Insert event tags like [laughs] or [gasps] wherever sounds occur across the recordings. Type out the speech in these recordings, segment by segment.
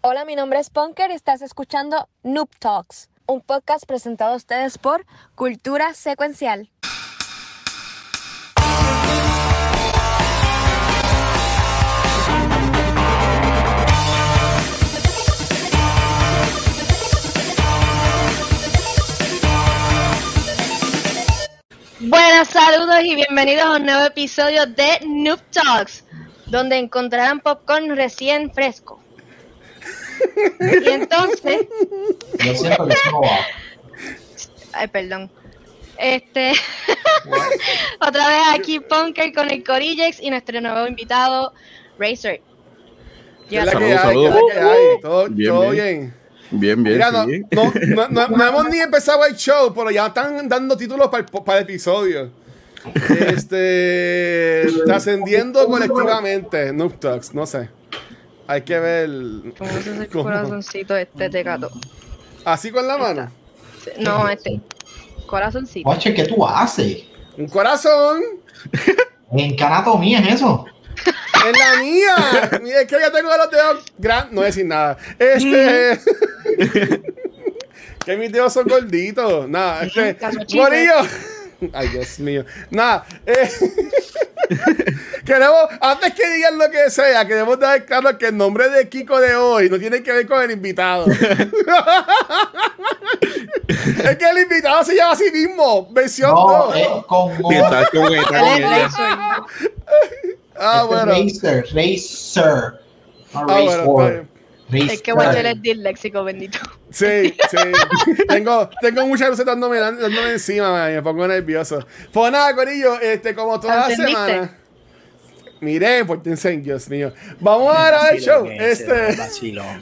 Hola, mi nombre es Punker y estás escuchando Noob Talks, un podcast presentado a ustedes por Cultura Secuencial. Buenas saludos y bienvenidos a un nuevo episodio de Noob Talks, donde encontrarán popcorn recién fresco. [laughs] Y entonces, Yo siento que eso no va. ay, perdón. Este, [laughs] otra vez aquí Punker con el Corillex y nuestro nuevo invitado, Razer. ¿Qué es la Llévatelo. que hay? Saludos, ¿Qué es la que hay? ¿Todo, Bien, todo bien. bien? Bien. Mira, no, sí. no, no, no- no [laughs] hemos ni empezado el show, pero ya están dando títulos para el, para el episodio. Este. trascendiendo colectivamente. Noob Talks, no sé. Hay que ver. ¿Cómo se hace el cómo- corazoncito este tecato? Así con la mano. No, este. Corazoncito. Guache, ¿qué tú haces? Un corazón. ¿En qué anatomía es eso? [laughs] En la mía. Mira, es que ya tengo los dedos grandes. No voy a decir nada. Este. [laughs] que mis dedos son gorditos. Nada, [laughs] este. Morillo. [laughs] Ay, Dios mío. Nada. eh, [laughs] queremos, antes que digan lo que sea, queremos dar claro que el nombre de Kiko de hoy no tiene que ver con el invitado. [laughs] es que el invitado se llama a sí mismo. Versión No, 2. es con Sí, está con, está con Él es ella. Razer. ah, bueno. Racer, Racer. Ah, bueno, está bien. Racer. Es que Walter es disléxico, bendito. Sí, sí. [laughs] tengo, tengo muchas luces dándome, dándome encima, man, me pongo nervioso. Pues nada, Corillo, este, como toda la ¿Entendiste? semana. Miré, por en Dios mío. Vamos a grabar el show. Este,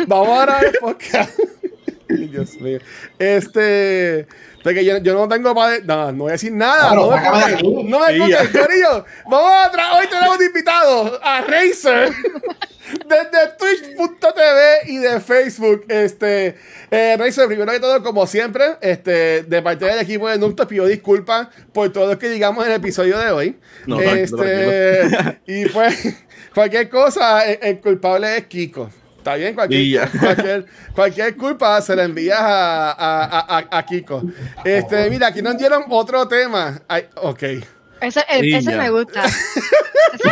vamos a grabar el podcast. [laughs] Dios mío. Este. Porque yo, yo no tengo para. No, no voy a decir nada. Claro, no me de. No me ya. Corillo. Vamos a tra Hoy tenemos de invitado a Razer. [laughs] Desde Twitch.tv y de Facebook. Este. Eh, Razer, primero que todo, como siempre, este, de parte del equipo de Nuptos, pido disculpas por todo lo que digamos en el episodio de hoy. No, este, [laughs] y pues, cualquier cosa, el, el culpable es Kiko. ¿Está bien? Cualquier, [laughs] cualquier, cualquier culpa se la envías a, a, a, a- a Kiko. Este, mira, aquí nos dieron otro tema. Ay, ok. Ese, el- [laughs] ese me gusta.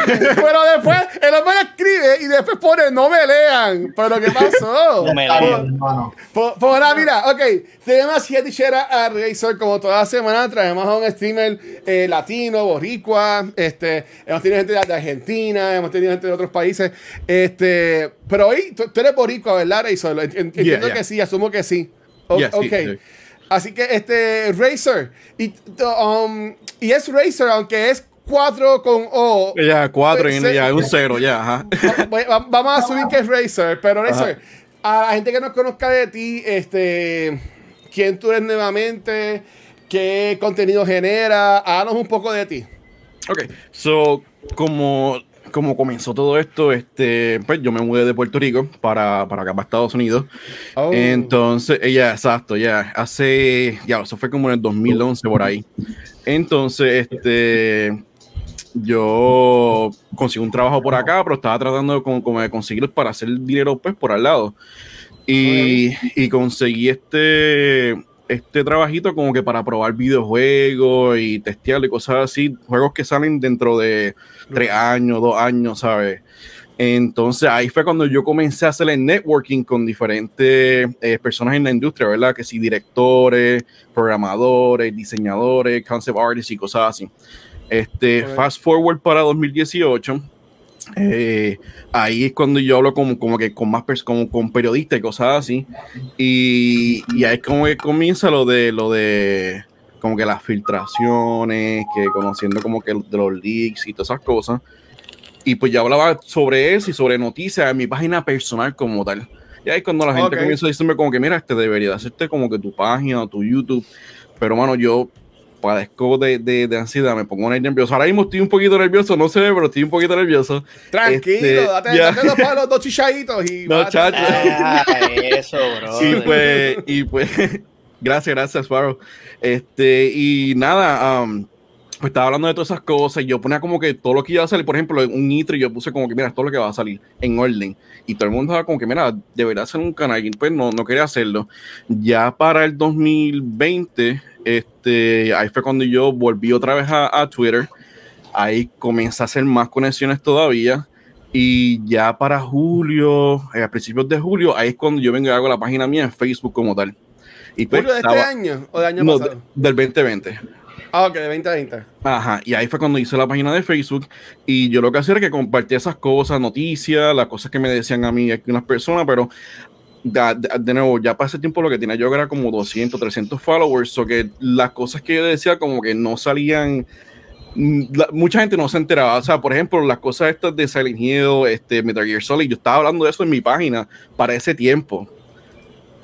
Pero después, el hombre escribe y después pone, no me lean. Pero ¿qué pasó? No me lean. Por, por ahora, mira, ok, tenemos aquí a Tichera a Razor como toda semana, traemos a un streamer eh, latino, boricua, este, hemos tenido gente de, de Argentina, hemos tenido gente de otros países, este, pero hoy tú, tú eres boricua, ¿verdad, Razor? Ent- ent- Entiendo yeah. que sí, asumo que sí. O- Yeah, sí, ok. Así que, este, Razor, y, um, y es Razor, aunque es 4 con O. Ya, cuatro y Se- ya, un cero, ya, ajá. [laughs] Va- va- Vamos a asumir que es Razer, pero Razer, a la gente que no conozca de ti, este, quién tú eres nuevamente, qué contenido genera, háganos un poco de ti. Ok, so, como, como comenzó todo esto, este, pues yo me mudé de Puerto Rico para, para acá, para Estados Unidos. Oh. Entonces, ella, exacto, ya, hace, ya, eso fue como en el 2011 por ahí. Entonces, este, yo conseguí un trabajo por acá, pero estaba tratando de, como, como de conseguir para hacer dinero, pues, por al lado. Y, y conseguí este, este trabajito como que para probar videojuegos y testearlo y cosas así, juegos que salen dentro de tres años, dos años, ¿sabes? Entonces ahí fue cuando yo comencé a hacer el networking con diferentes eh, personas en la industria, ¿verdad? Que sí, directores, programadores, diseñadores, concept artists y cosas así. Este, fast forward para 2018, eh, ahí es cuando yo hablo como, como que con más como con periodistas y cosas así. Y, y ahí es como que comienza lo de lo de como que las filtraciones, que conociendo como que de los leaks y todas esas cosas. Y pues ya hablaba sobre eso y sobre noticias en mi página personal como tal. Y ahí es cuando la gente Ok. comienza a decirme como que mira, este debería de hacerte como que tu página, tu YouTube. Pero mano, yo padezco de, de, de ansiedad, me pongo nervioso. Ahora mismo estoy un poquito nervioso, no sé, pero estoy un poquito nervioso. Tranquilo, Este, date, ya. date los palos, dos chichaditos y No, bate. chacho. Ah, eso, bro. Y pues, y pues, [laughs] gracias, gracias, Sparrow. Este, y nada, um, pues estaba hablando de todas esas cosas y yo ponía como que todo lo que iba a salir, por ejemplo, en un nitro, yo puse como que, mira, todo lo que va a salir en orden. Y todo el mundo estaba como que, mira, debería hacer un canal. Y pues no, no quería hacerlo. Ya para el 2020, este, ahí fue cuando yo volví otra vez a, a Twitter. Ahí comencé a hacer más conexiones todavía. Y ya para julio, eh, a principios de julio, ahí es cuando yo vengo y hago la página mía en Facebook como tal. Y pues, ¿Julio de este año o de año no, pasado? de- del 2020. Ah, ok, de 2020. Ajá, y ahí fue cuando hice la página de Facebook y yo lo que hacía era que compartía esas cosas, noticias, las cosas que me decían a mí algunas personas, pero de, de- nuevo, ya para ese tiempo lo que tenía yo era como 200, 300 followers, o que las cosas que yo decía como que no salían, mm, mucha gente no se enteraba, o sea, por ejemplo, las cosas estas de Silent Hill, este, Metal Gear Solid, yo estaba hablando de eso en mi página para ese tiempo.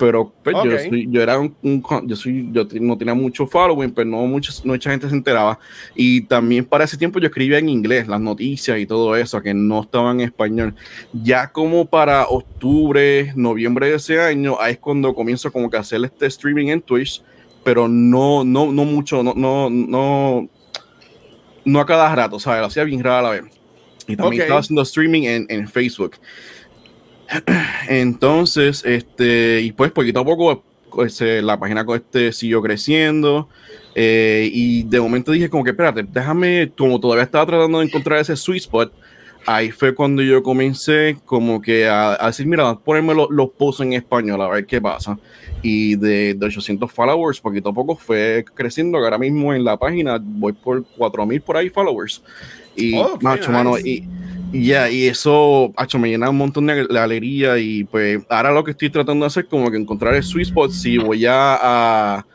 Pero pues, yo, Ok. soy- yo era un, un yo soy, yo no tenía mucho following, pero no mucha, mucha gente se enteraba. Y también para ese tiempo yo escribía en inglés las noticias y todo eso, que no estaban en español. Ya como para octubre, noviembre de ese año, ahí es cuando comienzo como que a hacer este streaming en Twitch, pero no, no, no mucho, no, no, no, no a cada rato, ¿sabes? Lo hacía bien rara a la vez. Y también Ok. estaba haciendo streaming en, en Facebook. Entonces, este, y pues poquito a poco eh, la página este siguió creciendo. eh, y de momento dije como que espérate, déjame, como todavía estaba tratando de encontrar ese sweet spot, ahí fue cuando yo comencé como que a, a decir, mira, ponerme lo- los posts en español a ver qué pasa. Y de, de 800 followers, poquito a poco fue creciendo. Ahora mismo en la página voy por 4000 por ahí followers. Y, Oh, macho, mano, y, ya, y eso, macho, me llena un montón de, alegría. Y pues ahora lo que estoy tratando de hacer, como que encontrar el sweet spot, si voy a, a,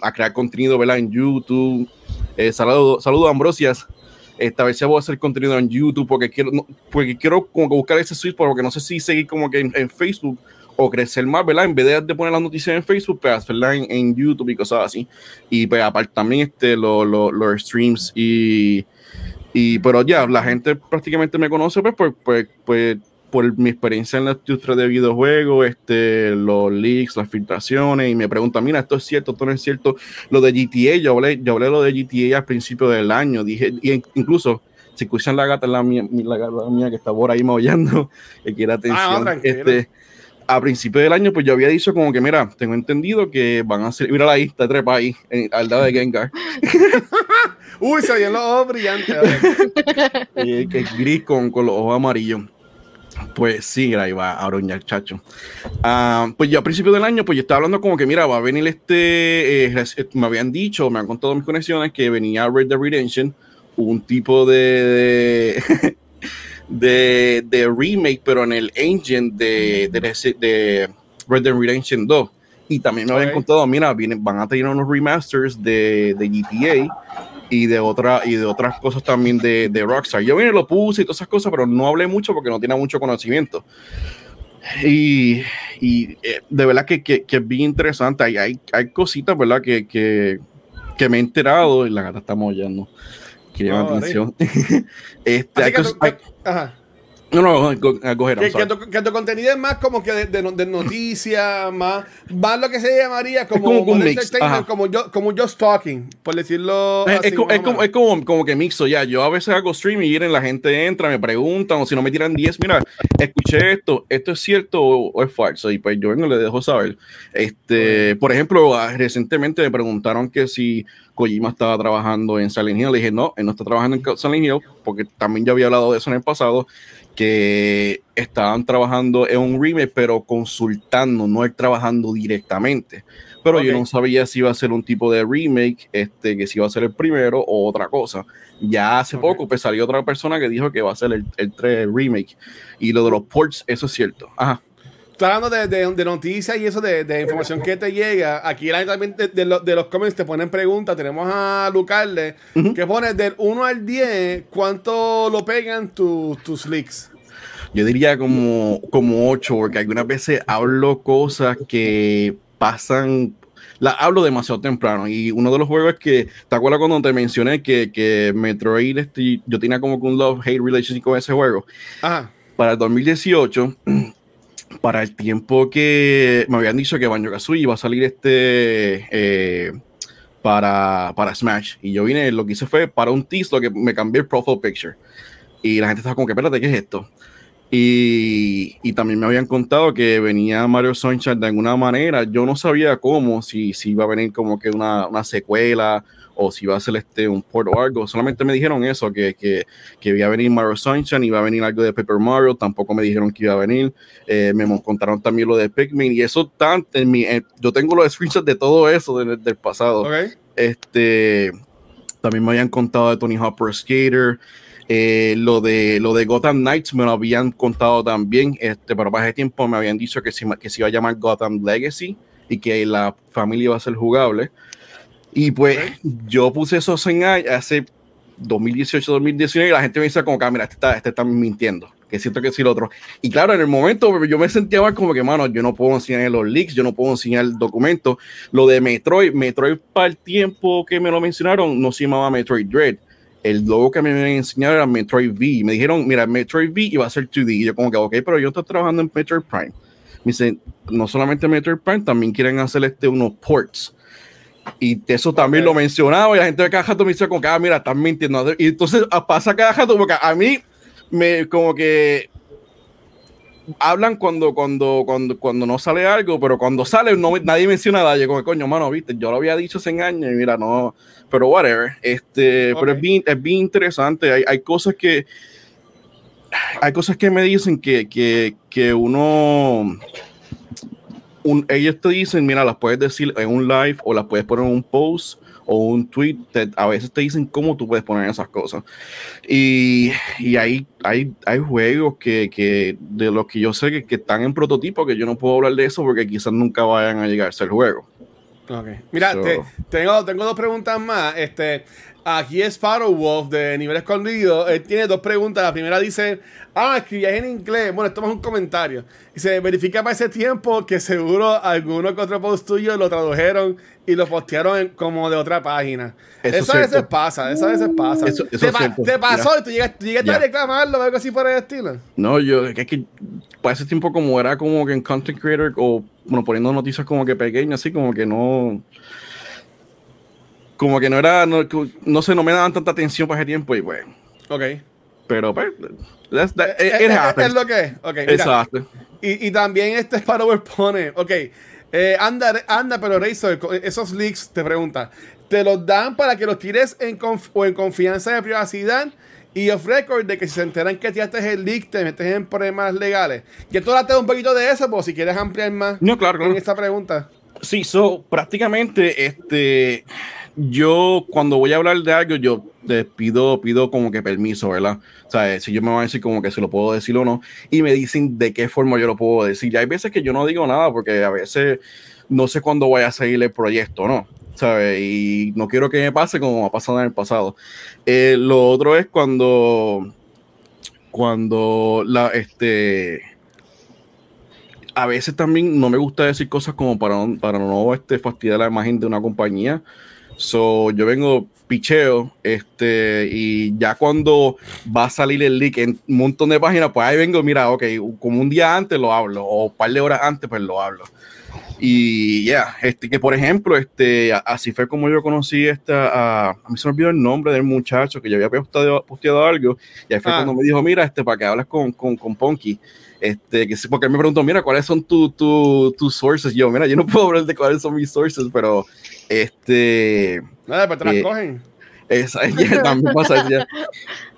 a- crear contenido, ¿verdad? En YouTube. Eh, saludo, saludo a Ambrosias. Esta vez ya voy a hacer contenido en YouTube porque quiero, no- porque quiero como que buscar ese sweet spot, porque no sé si seguir como que en, en Facebook o crecer más, ¿verdad? En vez de, poner las noticias en Facebook, pues hacerlas en, en YouTube y cosas así. Y pues aparte también este, lo- lo- los streams y, y pero ya, la gente prácticamente me conoce pues por, por, por- por mi experiencia en la industria de videojuegos, este, los leaks, las filtraciones, y me preguntan, mira, esto es cierto, esto no es cierto. Lo de GTA, yo hablé, yo hablé lo de GTA al principio del año, dije, y incluso si escuchan la gata, la mía, la gata mía que está por ahí maullando, [laughs] que quiere atención. tranquilo. este, a principio del año, pues yo había dicho como que, mira, tengo entendido que van a hacer, mira ahí, está trepa ahí, en- al lado de Gengar, [laughs] Uy, se oyen los ojos brillantes. [laughs] eh, que es gris con, con los ojos amarillos. Pues sí, ahí va a oruñar, chacho. Ah, pues yo a principio del año, pues yo estaba hablando como que, mira, va a venir este, eh, res- me habían dicho, me han contado mis conexiones que venía Red Dead Redemption, un tipo de, de, [laughs] de remake, pero en el engine de, de, de Red Dead Redemption 2. Y también me habían contado, mira, vienen, van a tener unos remasters de, de GTA y de otra y de otras cosas también de, de Rockstar. Yo vine y lo puse y todas esas cosas, pero no hablé mucho porque no tenía mucho conocimiento. Y, y, eh, de verdad que, que, que es bien interesante. Hay, hay, hay cositas, ¿verdad? Que, que, que me he enterado y la gata está mollando. Oh, atención. [laughs] este, hay que hay- que- ajá. No, no, go ahead, I'm Que, que tu, que tu contenido es más como que de, de, de noticias, [laughs] más, más lo que se llamaría como, como un mix, como yo, como just talking, por decirlo Es, así. es, co- más es como, es como, como que mixo ya. Yo a veces hago stream y miren, la gente entra, me preguntan, o si no me tiran 10, mira, escuché esto, esto es cierto o, es falso. Y pues yo vengo le dejo saber. Este, por ejemplo, ah, recientemente me preguntaron que si Kojima estaba trabajando en Silent Hill. Le dije, no, él no está trabajando en Silent Hill, porque también ya había hablado de eso en el pasado, que estaban trabajando en un remake, pero consultando, no él trabajando directamente. Pero yo no sabía si iba a ser un tipo de remake, este, que si iba a ser el primero o otra cosa. Ya hace poco pues, salió otra persona que dijo que va a ser el, el 3 remake. Y lo de los ports, eso es cierto. Ajá. Estoy hablando de, de, de noticias y eso, de, de información que te llega. Aquí la gente también de, de lo- de los comments te ponen preguntas. Tenemos a Lucarle que pone del 1 al 10, ¿cuánto lo pegan tu- tus leaks? Yo diría como, como 8, porque algunas veces hablo cosas que pasan, las hablo demasiado temprano. Y uno de los juegos es que, ¿te acuerdas cuando te mencioné que, que Metroid, este, yo tenía como que un love-hate relationship con ese juego? Ajá. Para el 2018, para el tiempo que me habían dicho que Banjo Kazooie iba a salir este, eh, para, para Smash. Y yo vine, lo que hice fue para un tease, que me cambié el profile picture. Y la gente estaba como que, espérate, ¿qué es esto? Y, y también me habían contado que venía Mario Sunshine de alguna manera. Yo no sabía cómo, si, si iba a venir como que una, una secuela o si iba a ser este, un port o algo. Solamente me dijeron eso, que, que, que iba a venir Mario Sunshine, iba a venir algo de Paper Mario. Tampoco me dijeron que iba a venir. Eh, me contaron también lo de Pikmin y eso tan en mi, eh, yo tengo los screenshots de todo eso del, del pasado. Ok. Este, también me habían contado de Tony Pro Skater. Eh, lo de lo de Gotham Knights me lo habían contado también, este, pero para ese tiempo me habían dicho que se, que se iba a llamar Gotham Legacy y que la familia iba a ser jugable. Y pues yo puse esos en hace 2018, 2019 y la gente me dice como que, "Ah, mira, este está, este está mintiendo, que siento que sí lo otro. Y claro, en el momento yo me sentía mal como que, mano, yo no puedo enseñar los leaks, yo no puedo enseñar el documento. Lo de Metroid, Metroid para el tiempo que me lo mencionaron, no se llamaba Metroid Dread. El logo que me enseñado era Metroid V. Me dijeron, mira, Metroid V iba a ser 2D. Y yo como que, ok, pero yo estoy trabajando en Metroid Prime. Me dicen, no solamente Metroid Prime, también quieren hacer este, unos ports. Y eso también Ok. lo mencionaba y la gente de cada rato me dice como que, ah, mira, están mintiendo. Y entonces ah, pasa cada rato porque a mí me como que hablan cuando, cuando, cuando, cuando no sale algo, pero cuando sale no, nadie menciona nada. Yo como, coño, mano, viste, yo lo había dicho hace años y mira, no, pero whatever. Este, pero Ok. es bien, es bien interesante. Hay, hay cosas que hay cosas que me dicen que, que, que uno un- ellos te dicen, mira, las puedes decir en un live o las puedes poner en un post o un tweet. te- a veces te dicen cómo tú puedes poner esas cosas. Y, y hay, hay, hay juegos que, que de los que yo sé que, que están en prototipo, que yo no puedo hablar de eso porque quizás nunca vayan a llegar a ser juego. Ok. Mira, So- te- tengo, tengo dos preguntas más. Este, aquí es Sparrow Wolf de nivel escondido. Él tiene dos preguntas. La primera dice: Ah, escribías en inglés. Bueno, esto es un comentario. Dice: Verifica para ese tiempo que seguro alguno que otro post tuyo lo tradujeron y lo postearon en- como de otra página. Eso Eso, es a veces pasa, eso a veces pasa. Eso- eso ¿Te, pa- te pasó Mira. y tú llegaste, llegaste a Ya. reclamarlo o algo así por el estilo? No, yo, es que para ese tiempo como era como que en content creator o bueno, poniendo noticias como que pequeñas, así como que no, como que no era, no, no sé, no me daban tanta atención para ese tiempo y pues, Ok. pero pues, that's- that- it, Es- it es- lo que es. Ok, mira. Exacto. Y, y también este Sparrower pone, ok, eh, anda, anda, pero Razor, esos leaks te pregunta, ¿te los dan para que los tires en conf- o en confianza de privacidad? Y off record de que si se enteran que tiraste el leak, te metes en problemas legales. Y tú hablaste un poquito de eso, pues si quieres ampliar más No, claro, claro. en esta pregunta. Sí, so, prácticamente, este, yo cuando voy a hablar de algo, yo les pido, pido como que permiso, ¿verdad? O sea, si yo me van a decir como que se lo puedo decir o no, y me dicen de qué forma yo lo puedo decir. Y hay veces que yo no digo nada porque a veces no sé cuándo voy a seguir el proyecto, ¿no? ¿Sabes? Y no quiero que me pase como ha pasado en el pasado. Eh, lo otro es cuando, cuando la, este, a veces también no me gusta decir cosas como para, para no este, fastidiar la imagen de una compañía. So, yo vengo picheo, este, y ya cuando va a salir el leak en un montón de páginas, pues ahí vengo, mira, ok, como un día antes lo hablo, o un par de horas antes, pues lo hablo. Y ya, este, que por ejemplo, este, así fue como yo conocí esta, a, a mí se me olvidó el nombre del muchacho que yo había posteado, posteado algo, y ahí fue Ah. cuando me dijo, mira, este, para que hables con, con, con Ponky. Este, que porque él me preguntó, mira, ¿cuáles son tus tu, tus sources? Y yo, mira, yo no puedo hablar de cuáles son mis sources, pero este, Nada, pero te las Eh, cogen. esa [laughs] ya también pasa, ya,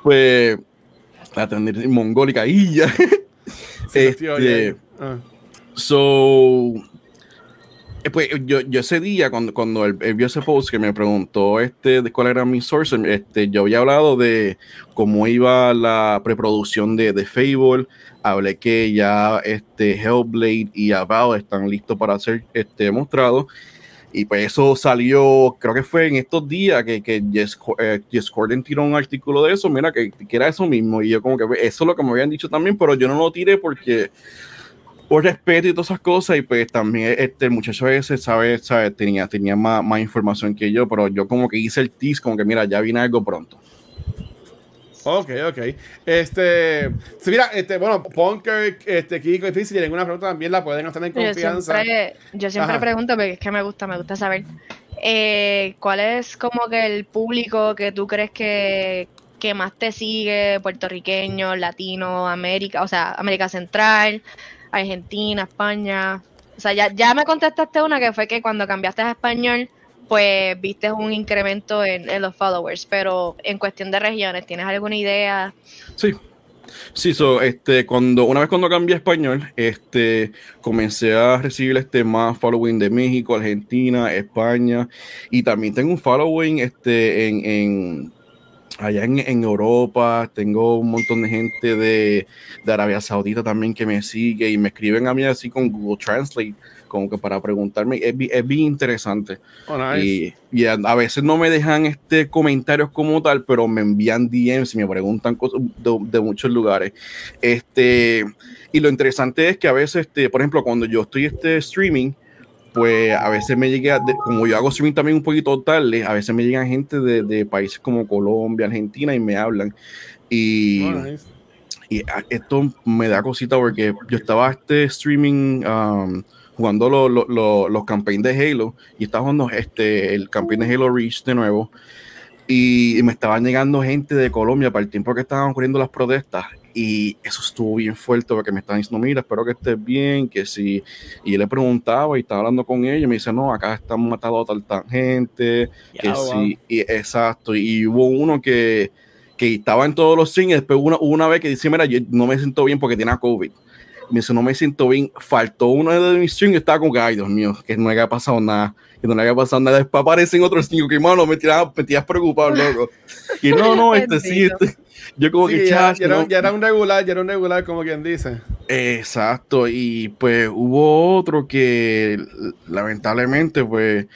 pues, la tener mongólica y ya. Sí, [laughs] este. Ah. So, eh, pues yo, yo ese día, cuando, cuando él, él vio ese post que me preguntó este, de cuál era mi source, este, yo había hablado de cómo iba la preproducción de, de Fable, hablé que ya este, Hellblade y Avowed están listos para ser este, mostrados. Y pues eso salió, creo que fue en estos días que, que Jess, eh, Jess Corden tiró un artículo de eso, mira, que, que era eso mismo. Y yo como que eso es lo que me habían dicho también, pero yo no lo tiré porque por respeto y todas esas cosas, y pues también este muchacho ese, sabe, sabe tenía, tenía más, más información que yo, pero yo como que hice el tease, como que mira, ya viene algo pronto. Ok, ok. Este, sí, mira, este, bueno, Punker, este, Kiko y si tienen una pregunta también la pueden hacer en Yo confianza. siempre, yo siempre pregunto porque es que me gusta, me gusta saber. eh, ¿cuál es como que el público que tú crees que, que más te sigue? Puertorriqueño, latino, América, o sea, América Central, Argentina, España. O sea, ya, ya me contestaste una que fue que cuando cambiaste a español, pues viste un incremento en, los followers, pero en cuestión de regiones, ¿tienes alguna idea? Sí. Sí, so, este, cuando, una vez cuando cambié español, este, comencé a recibir este más following de México, Argentina, España, y también tengo un following este, en, en allá en, en Europa, tengo un montón de gente de, de Arabia Saudita también que me sigue y me escriben a mí así con Google Translate como que para preguntarme, es, es bien interesante. Oh, nice. Y, y a, a veces no me dejan este comentarios como tal, pero me envían DMs y me preguntan cosas de, de muchos lugares. Este, y lo interesante es que a veces, este, por ejemplo, cuando yo estoy este streaming, pues a veces me llega, como yo hago streaming también un poquito tarde, a veces me llegan gente de, de países como Colombia, Argentina y me hablan. Y, Oh, nice. y a- esto me da cosita porque yo estaba este streaming um, jugando lo- lo- lo- los campaigns de Halo y estaba jugando este, el campaign de Halo Reach de nuevo y, y me estaban llegando gente de Colombia para el tiempo que estaban ocurriendo las protestas y eso estuvo bien fuerte porque me estaban diciendo, mira, espero que estés bien, que si, y yo le preguntaba y estaba hablando con ella y me dice, no, acá están matando a tal, tal gente, que Ya, sí, y, exacto, y hubo uno que, que estaba en todos los streams y después una, una vez que dice, mira, yo no me siento bien porque tiene COVID. Me dice, no me siento bien, faltó uno de mis streams y estaba como que, ay, Dios mío, que no le había pasado nada, que no le había pasado nada. Después aparecen otros cinco que, mano, me tiras me tiras preocupado, loco. Y no, no, [laughs] este sí, este. Yo como Sí, que, ya, ya era, no. ya era un regular, ya era un regular, como quien dice. Exacto, y pues hubo otro que lamentablemente pues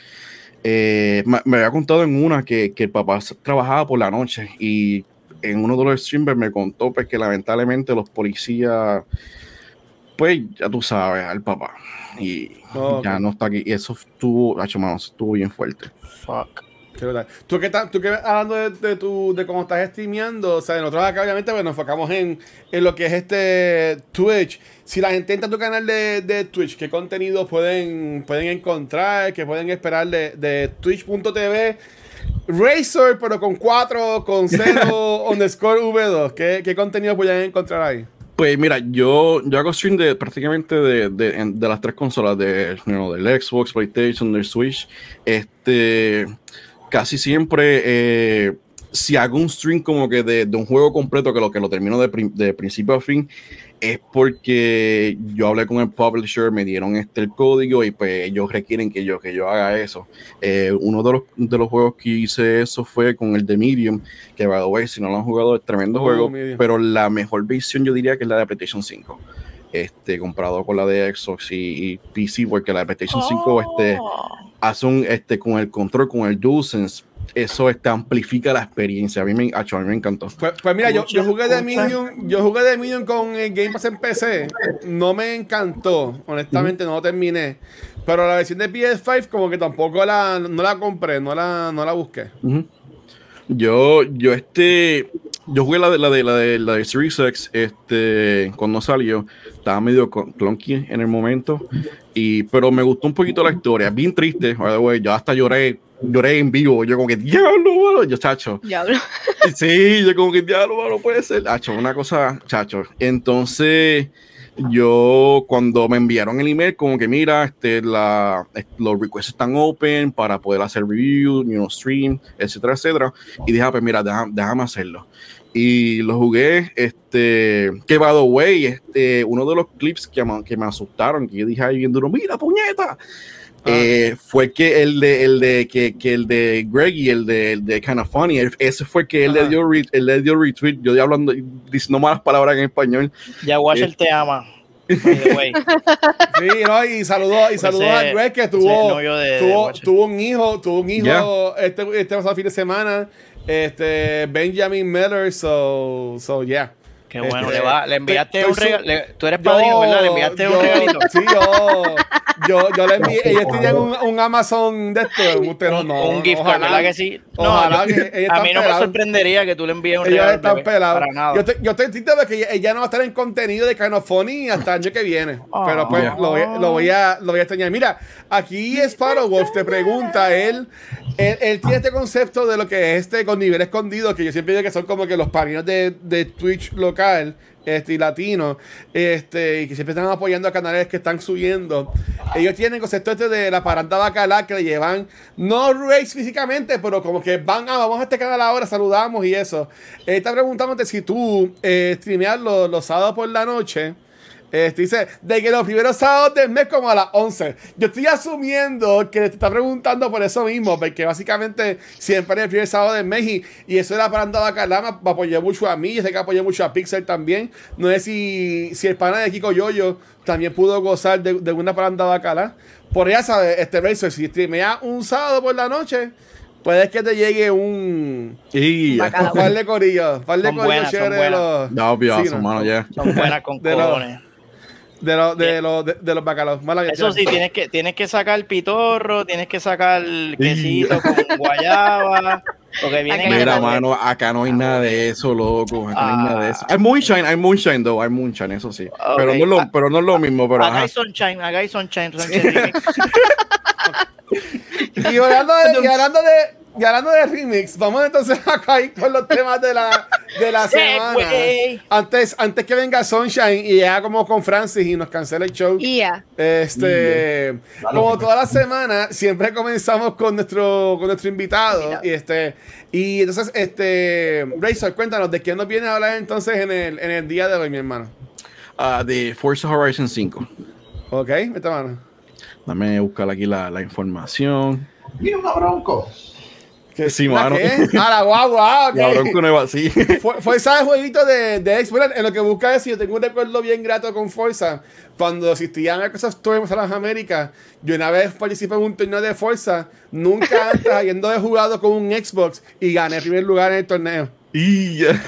eh, me, me había contado en una que, que el papá trabajaba por la noche y en uno de los streamers me contó pues que lamentablemente los policías pues ya tú sabes al papá y Oh, ya no está aquí y eso estuvo, hacho, mano, estuvo bien fuerte. Fuck. Tú que, estás- tú que hablando de, de, tu, de cómo estás streameando, o sea, nosotros acá obviamente pues, nos enfocamos en, en lo que es este Twitch. Si la gente entra a tu canal de, de Twitch, ¿qué contenido pueden, pueden encontrar? ¿Qué pueden esperar de, de twitch.tv? Razer, pero con 4, con 0, [laughs] underscore V2. ¿Qué, ¿Qué contenido pueden encontrar ahí? Pues mira, yo, yo hago stream de prácticamente de, de, las tres consolas, de, you del Xbox, PlayStation, del Switch. Este, casi siempre, eh, si hago un stream como que de, de un juego completo, que lo que lo termino de, de principio a fin, es porque yo hablé con el publisher, me dieron este el código y pues ellos requieren que yo, que yo haga eso. Eh, uno de los, de los juegos que hice eso fue con el de Medium, que by the way, si no lo han jugado, es tremendo Oh, juego, Medium. pero la mejor versión yo diría que es la de PlayStation 5. Este, comparado con la de Xbox y, y PC, porque la de PlayStation 5 este, hace un, este, con el control, con el DualSense, eso este, amplifica la experiencia. A mí me, acho, a mí me encantó. Pues, pues mira, yo, yo jugué de. Medium, yo jugué de Medium con el Game Pass en PC. No me encantó, honestamente, no lo terminé. Pero la versión de PS5 como que tampoco la, no la compré, no la, no la busqué. Yo, yo este, yo jugué la de la de la de la de Series X, este, cuando salió, estaba medio clunky en el momento, y pero me gustó un poquito la historia, bien triste, yo hasta lloré, lloré en vivo, yo como que diablo, mano", yo chacho, Diablo. sí, yo como que diablo, mano, puede ser, chacho, una cosa, chacho, entonces yo cuando me enviaron el email como que mira este la los requests están open para poder hacer review you know, stream etcétera etcétera y dije ah, pues mira déjame, déjame hacerlo y lo jugué este que by the way este uno de los clips que me, que me asustaron que yo dije ahí bien duro mira puñeta eh, fue que el de el de que, que el de Greg y el de, el de Kind of Funny el- ese fue que él Ajá. le dio re- él le dio retweet yo hablando diciendo malas palabras en español Ya Washer te ama. [laughs] Sí, no, y saludó, y saludó Ese- a Greg que tuvo, de- tuvo, tuvo un hijo, tuvo un hijo Yeah. este, este pasado fin de semana. Este Benjamin Miller, so, so yeah. Qué bueno. Este, Le, va, le enviaste estoy un su- regalo. le- Tú eres padrino, ¿verdad? Le enviaste un regalito. Sí, yo, yo, yo le envié, ellos tenían un, un Amazon de esto, usted no, no, un gift card, ¿verdad que sí? No, Ojalá yo- que a mí no me sorprendería que tú le envíes un Ellos regalo al están. Para nada. Yo estoy, yo estoy triste porque ella no va a estar en contenido de Canofoni hasta el año que viene. Ah. Pero pues Yeah. lo, voy, lo voy a, lo voy a extrañar. Mira, aquí Sparrow Wolf te pregunta, él, él, él tiene este concepto de lo que es este con nivel escondido, que yo siempre digo que son como que los parinos de, de Twitch local. Este, y latino, este, y que siempre están apoyando a canales que están subiendo. Ellos tienen concepto este de la paranda bacala que le llevan, no race físicamente, pero como que van, ah, vamos a este canal ahora, saludamos y eso. Está preguntándote si tú eh, streameas los, los sábados por la noche. Este, dice, de que los primeros sábados del mes como a las 11. Yo estoy asumiendo que te está preguntando por eso mismo, porque básicamente siempre es el primer sábado del mes y, y eso era parando bacalá, me, me apoyó mucho a mí, yo sé que apoyó mucho a Pixel también. No sé si, si el pana de Kiko Yoyo también pudo gozar de, de una paranda bacalá. Por ya sabes, este Razer, si streamea un sábado por la noche, puede que te llegue un, Y un par de corillos, un par de Son corillos chéveres los, Ya, obvio, Sí, no. mano, ya. Son buenas con De los- cojones. De los, de los, de, de los bacalaos. Mala Eso sí, tienes que, tienes que sacar pitorro, tienes que sacar quesito con guayaba. Porque vienen Mira, mano, acá no hay nada de eso, loco. Acá no hay nada de eso. Ah. Hay moonshine, hay moonshine, though. Hay moonshine, eso sí. Pero, no es lo, pero no es lo mismo, pero ajá. Hagáis sunshine, hagáis sunshine, sunshine remix. [laughs] Y hablando de, [laughs] y hablando de, y hablando de remix, vamos entonces [laughs] a ir con los temas de la, de la [laughs] semana. Antes, antes que venga Sunshine y ya como con Francis y nos cancela el show. Este, como toda la semana, siempre comenzamos con nuestro, con nuestro invitado. Y este, y entonces, este, Razor, cuéntanos, ¿de qué nos viene a hablar entonces en el, en el día de hoy, mi hermano? Ah, de Forza Horizon 5. Ok, esta mano. Dame buscar aquí la, la información. Mira una bronco. ¿Qué, Sí, ¿la mano. qué? [laughs] Ah, la guagua, ok. La bronco nueva, sí. [laughs] Fue, fue ese jueguito de, de Xbox. En lo que busca es si yo tengo un recuerdo bien grato con Forza. Cuando existía Microsoft Store en las Américas, yo una vez participé en un torneo de Forza. Nunca [laughs] antes, habiendo jugado con un Xbox y gané primer lugar en el torneo. y ya.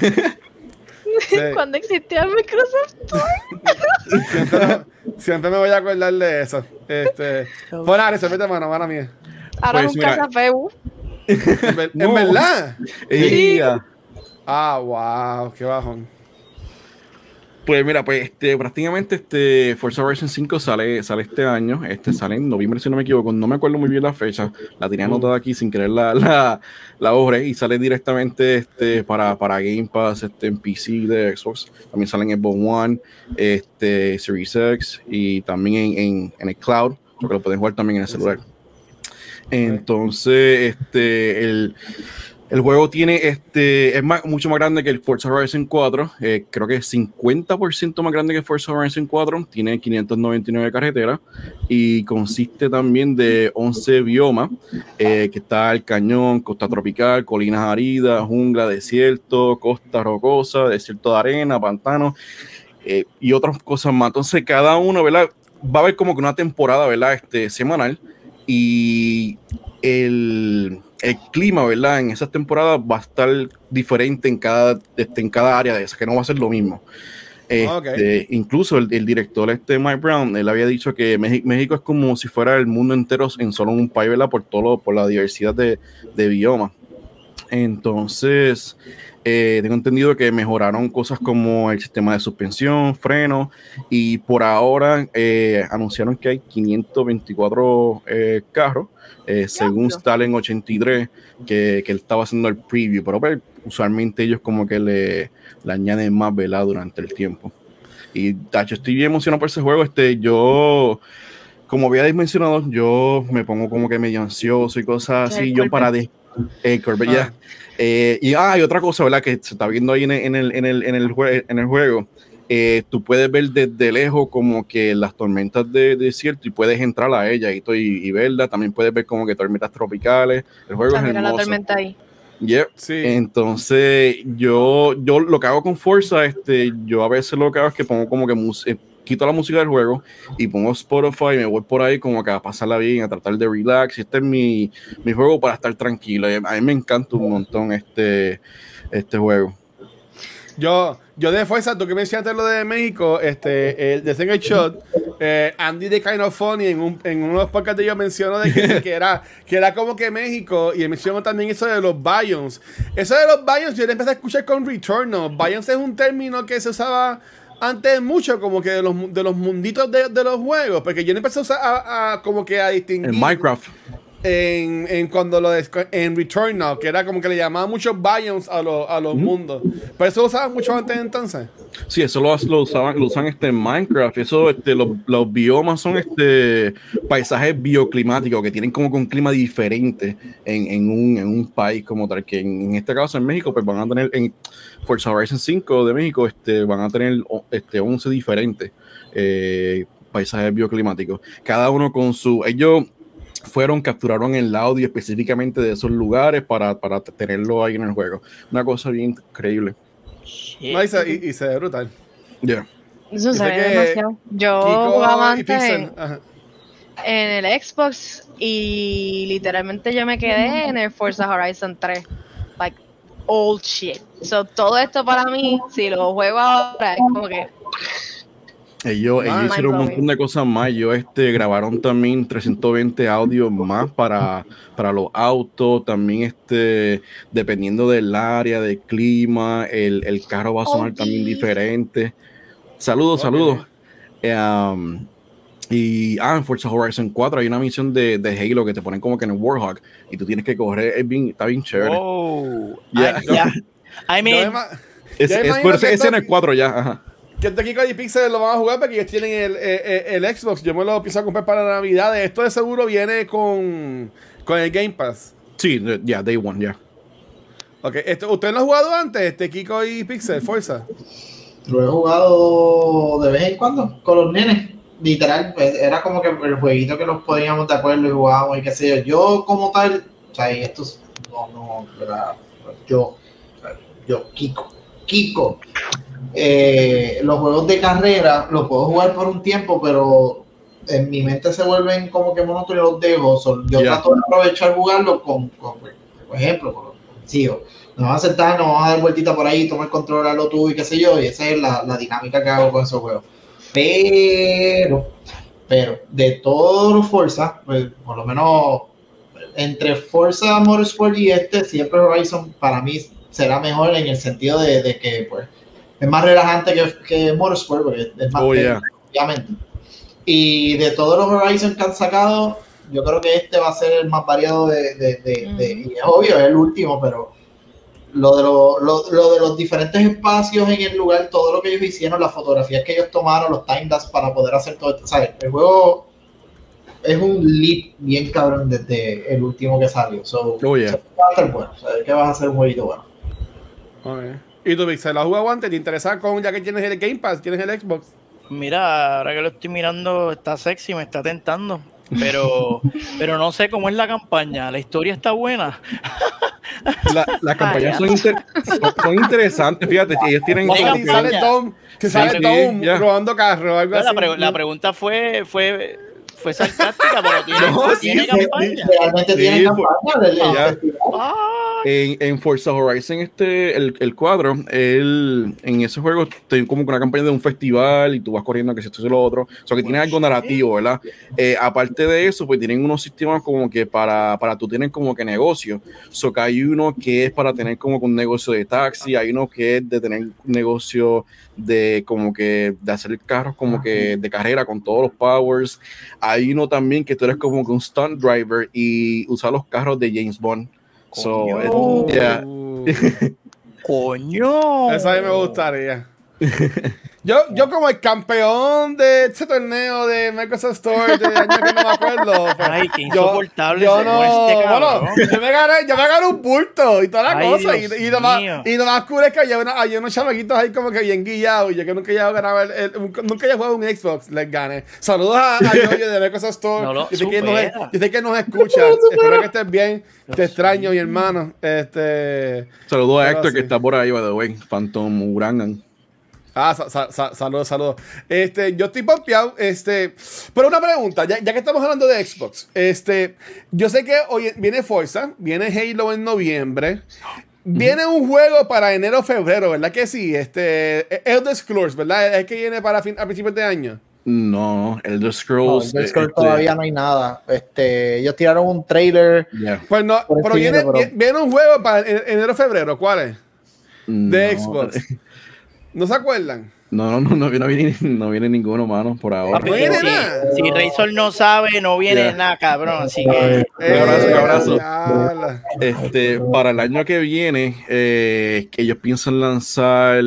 Sí. Cuando existía el Microsoft Store. Siempre, siempre me voy a acordar de eso. Este, bueno, Ares, vete mano, mano mía. Ahora Pues es un mira. En, ver- en No. verdad. Ya. Ah, wow, qué bajón. Pues mira, pues este, prácticamente este Forza Horizon 5 sale, sale este año, este sale en noviembre si no me equivoco, no me acuerdo muy bien la fecha, la tenía anotada aquí sin querer la, la, la hora y sale directamente este, para, para Game Pass, este, en PC de Xbox, también sale en Xbox One, este, Series X y también en, en, en el cloud, porque lo pueden jugar también en el celular. Entonces, este, el, el juego tiene, este, es más, mucho más grande que el Forza Horizon 4, eh, creo que es 50% más grande que el Forza Horizon 4, tiene 599 carreteras y consiste también de 11 biomas, eh, que está el cañón, costa tropical, colinas áridas, jungla, desierto, costa rocosa, desierto de arena, pantano eh, y otras cosas más. Entonces, cada uno, ¿verdad? Va a haber como que una temporada, ¿verdad? Este, semanal y el, el clima, ¿verdad? En esas temporadas va a estar diferente en cada, este, en cada área de esa, que no va a ser lo mismo. Este, Ok. Incluso el, el director, este Mike Brown, él había dicho que México, México es como si fuera el mundo entero en solo un país, ¿verdad? Por, todo, lo- por la diversidad de, de biomas. Entonces, eh, tengo entendido que mejoraron cosas como el sistema de suspensión, freno, y por ahora eh, anunciaron que hay 524 eh, carros, eh, según Stalin 83, que, que él estaba haciendo el preview, pero pues, usualmente ellos como que le, le añaden más velada durante el tiempo. Y tacho, estoy bien emocionado por ese juego. Este, yo, como había mencionado, yo me pongo como que medio ansioso y cosas así. Yo para de. El Corvette, Ah. ya. Eh, y ah, hay otra cosa, ¿verdad? Que se está viendo ahí en el, en el, en el, en el, jue- en el juego. Eh, tú puedes ver desde lejos como que las tormentas de, desierto y puedes entrar a ella y, y, y verla. También puedes ver como que tormentas tropicales. El juego Ah, es mira la hermoso. tormenta ahí. Yep. Sí. Entonces, yo, yo lo que hago con Forza, este, yo a veces lo que hago es que pongo como que mus- eh, quito la música del juego y pongo Spotify y me voy por ahí como que a pasarla bien, a tratar de relax. Este es mi, mi juego para estar tranquilo. A mí me encanta un montón este, este juego. Yo, yo de fuerza, tú que mencionaste lo de México, este, el de Single Shot, eh, Andy de Kind of Funny en, un, en uno de los podcasts ellos mencionó de que, que era, que era como que México, y él mencionó también eso de los Bions. Eso de los Bions, yo lo empecé a escuchar con Returnal. Bions es un término que se usaba antes mucho como que de los, de los munditos de, de los juegos, porque yo lo empecé a usar a, a- como que a distinguir En Minecraft. En, en cuando lo en Returnal, que era como que le llamaban muchos biomes a, los a los mundos. Pero eso lo usaban mucho antes entonces. Sí, eso lo, lo usaban, lo usan este en Minecraft. Eso, este, los, los biomas son este paisajes bioclimáticos que tienen como que un clima diferente en, en un, en un país como tal. Que en, en este caso en México, pues van a tener en Forza Horizon 5 de México, este, van a tener este 11 diferentes eh, paisajes bioclimáticos. Cada uno con su. Ellos fueron, capturaron el audio específicamente de esos lugares para, para tenerlo ahí en el juego. Una cosa bien increíble. No, y, se, y- y se ve brutal. Yeah. Eso se ve demasiado. Yo jugaba y antes en, en el Xbox y literalmente yo me quedé en el Forza Horizon 3. Like, old shit. So, todo esto para mí, si lo juego ahora, es como que. Ellos, Ah, ellos hicieron un montón de cosas más. Ellos este, grabaron también 320 audios más para, para los autos. También, este, dependiendo del área, del clima, el, el carro va a sonar Oh, también diferente. Saludos, Ok. saludos. Um, y ah, en Forza Horizon 4 hay una misión de, de Halo que te ponen como que en el Warhawk y tú tienes que correr. Es bien, está bien chévere. Wow. Yeah. Ay, ya. I [laughs] mean, me- es, es, ese esto- en el 4 ya. Ajá. Que este Kiko y Pixel lo van a jugar porque ellos tienen el, eh, eh, el Xbox. Yo me lo a comprar para Navidad. Esto de seguro viene con, con el Game Pass. Sí, ya, Day One, ya. Ok, esto, ¿usted lo ha jugado antes, este Kiko y Pixel, Forza? Lo he jugado de vez en cuando con los nenes. Literal, pues, era como que el jueguito que nos poníamos de acuerdo y jugábamos y qué sé yo. Yo como tal, o sea, y esto es- no, no, ¿verdad? yo, yo, Kiko, Kiko, eh, los juegos de carrera los puedo jugar por un tiempo, pero en mi mente se vuelven como que monótonos los dejo. Yo trato de aprovechar jugarlo con, con, por ejemplo, con los hijos. Nos vamos a sentar, nos vamos a dar vueltita por ahí, tomar control a lo tú y qué sé yo, y esa es la, la dinámica que hago con esos juegos. Pero, pero, de todos los Forza, pues, por lo menos entre Forza Motorsport y este, siempre Horizon para mí será mejor en el sentido de, de que pues, es más relajante que, que Motorsport, porque es más Oh, técnico, yeah. obviamente. Y de todos los Horizon que han sacado, yo creo que este va a ser el más variado de, de, de- de- y es obvio, es el último, pero lo de, lo, lo- lo de los diferentes espacios en el lugar, todo lo que ellos hicieron, las fotografías que ellos tomaron, los timelapse para poder hacer todo esto, ¿sabes? El juego es un leap bien cabrón desde el último que salió. So, Oh, yeah. va a estar bueno, ¿sabes? Que vas a hacer un jueguito bueno. Ok. ¿Y tú, Pixel, has jugado antes? ¿Te interesa con, ya que tienes el Game Pass, tienes el Xbox? mira, ahora que lo estoy mirando, está sexy, me está tentando. Pero, [laughs] pero no sé cómo es la campaña. La historia está buena. [laughs] La- las campañas son, inter- son, son interesantes, fíjate, que ellos tienen que- sale Tom, que Sí, sale sí, Tom ya. robando carro, algo La, así. pre- la pregunta fue, fue, fue sarcástica, pero tiene, No, tiene sí, campaña. Realmente Sí, tienen fue- campaña del En, en Forza Horizon, este, el, el cuadro, el, en ese juego tiene como que una campaña de un festival y tú vas corriendo que si esto y lo otro. O sea, que tiene algo narrativo, ¿verdad? Eh, aparte de eso, pues tienen unos sistemas como que para, para tú tener como que negocio. So que hay uno que es para tener como que un negocio de taxi, hay uno que es de tener negocio de como que de hacer carros como que de carrera con todos los powers. Hay uno también que tú eres como que un stunt driver y usar los carros de James Bond. So, Coño. it- yeah. Uh, coño. Eso a mí me gustaría. [laughs] Yo, yo como el campeón de este torneo de Microsoft Store de años que no me acuerdo. [laughs] pues, Ay, qué insoportable Yo no, este bueno, yo me gané, yo me gané un bulto y toda la Ay, cosa. Dios Y, y, lo más, mío. y lo más cool es que había, una- había unos chamaquitos ahí como que bien guillados. Y yo que nunca había ganado el, el- un- nunca había jugado un Xbox, les gané. Saludos a, a Yoyo de Microsoft Store. No lo yo, sé que nos, yo sé que nos escucha. Espero que estés bien. Te extraño, mi hermano. Este. Saludos a Héctor sí. que está por ahí, by the way. Phantom Urangan. Ah, sa- sa- sa- saludos, saludos. Este, yo estoy pompeado, este, pero una pregunta, ya, ya que estamos hablando de Xbox, este, yo sé que hoy viene Forza, viene Halo en noviembre. Viene un juego para enero febrero, ¿verdad que sí? Este, Elder Scrolls, ¿verdad? Es que viene para fin, a principios de año. No, Elder No, Scrolls. Elder Scrolls este, todavía no hay nada. Este, ellos tiraron un trailer. yeah. Pues no, pero viene, pero- vi- viene un juego para en- enero febrero, ¿cuál es? De No, Xbox. [laughs] ¿No se acuerdan? No, no, no, no, viene, no viene, no viene ninguno, mano, por ahora. Papi, viene si, nada. si Razor no sabe, no viene Yeah. nada, cabrón. Así que. Un abrazo, un abrazo. Eh. Este, para el año que viene, eh, que ellos piensan lanzar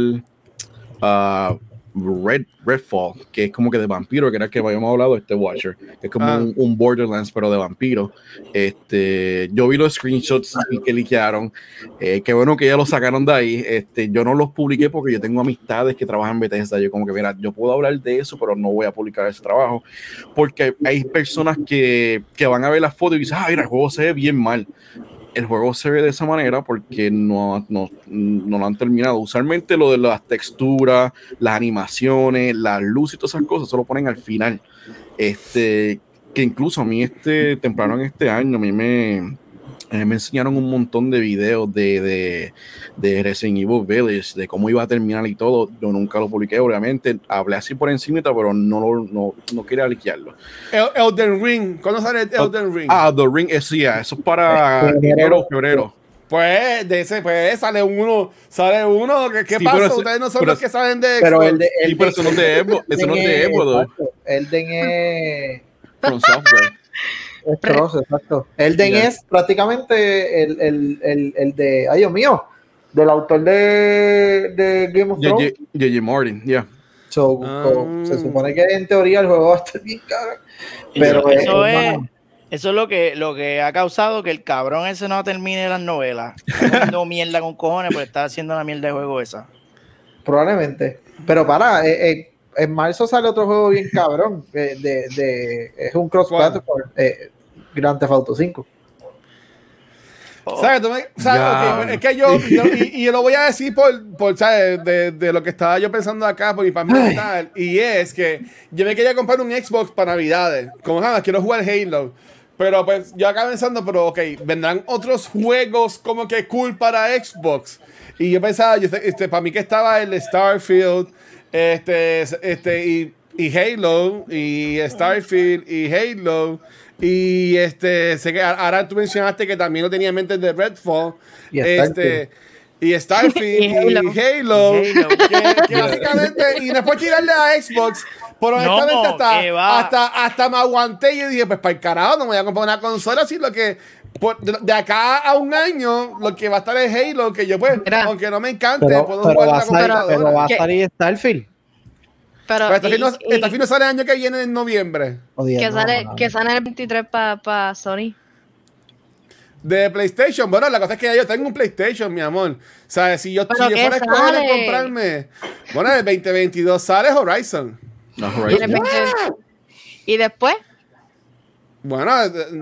ah, Red, Redfall, que es como que de vampiro, que era el que habíamos hablado, este Watcher, que es como Ah. un, un Borderlands, pero de vampiro. Este, yo vi los screenshots que liquearon, eh, qué bueno que ya los sacaron de ahí. Este, yo no los publiqué porque yo tengo amistades que trabajan en Bethesda. Yo como que, mira, yo puedo hablar de eso, pero no voy a publicar ese trabajo, porque hay personas que, que van a ver las fotos y dicen, ah, mira, el juego se ve bien mal el juego se ve de esa manera porque no, no, no lo han terminado. Usualmente lo de las texturas, las animaciones, las luces y todas esas cosas se lo ponen al final. Este, que incluso a mí este, temprano en este año, a mí me, eh, me enseñaron un montón de videos de, de, de Resident Evil Village, de cómo iba a terminar y todo. Yo nunca lo publiqué, obviamente. Hablé así por encima, pero no, lo- no, no quería liquearlo. El- Elden Ring. ¿Cuándo sale el Elden Ring? Ah, The Ring, es, sí, eso es para Febrero. enero, febrero. Pues de ese, pues sale uno, sale uno. ¿Qué, qué Sí, pasa? ese- Ustedes no son los que saben de Pero el de. Sí, pero eso no es de Evo, eso no es de Evo, Elden es. From Software. Es Cross, exacto. Elden Yeah. es prácticamente el, el, el, el de. Ay, Dios mío. Del autor de, de Game of Thrones. J.J. Martin, yeah. So, so, se supone que en teoría el juego va a estar bien caro. Pero eso, eso eh, es, mano, eso es lo que, lo que ha causado que el cabrón ese no termine las novelas. Está comiendo [laughs] mierda con cojones por estar haciendo una mierda de juego esa. probablemente. Pero para, eh, eh, en marzo sale otro juego bien [laughs] cabrón. eh, de, de, es un cross-platform. Eh, Grand Theft Auto 5. Oh, ¿Sabes? Sabes? Ya. Ok, es que yo, yo- y, y yo lo voy a decir por, por ¿sabes? De, de lo que estaba yo pensando acá, por mi mental, y es que yo me quería comprar un Xbox para Navidades. Como jamás, quiero jugar Halo. Pero pues yo acá pensando, pero ok, vendrán otros juegos como que cool para Xbox. Y yo pensaba, yo, este, para mí que estaba el Starfield, este, este, y, y Halo, y Starfield, y Halo. Y este, sé que ahora tú mencionaste que también lo tenía en mente de Redfall. Y este, y Starfield, [laughs] Y y Halo. Halo. Halo. que, que [laughs] básicamente, y después tirarle a Xbox. Pero No, honestamente, hasta, hasta, hasta me aguanté y dije, pues para el carajo, no me voy a comprar una consola, así lo que. Por- de, de acá a un año, lo que va a estar es Halo, que yo pues, Mira. aunque no me encante, Pero, puedo pero jugar va, la a salir, pero va a salir Starfield. Pero, Pero Starfield no, y- y- Starfield no sale el año que viene en noviembre. Que, no, sale, no, no. que sale el 23 para Sony. De PlayStation, bueno, la cosa es que ya yo tengo un PlayStation, mi amor. O sea, si yo, si yo ¿qué fuera a comprarme, bueno, en el 2022 sale Horizon. Y, Horizon. el 20 y después, Bueno,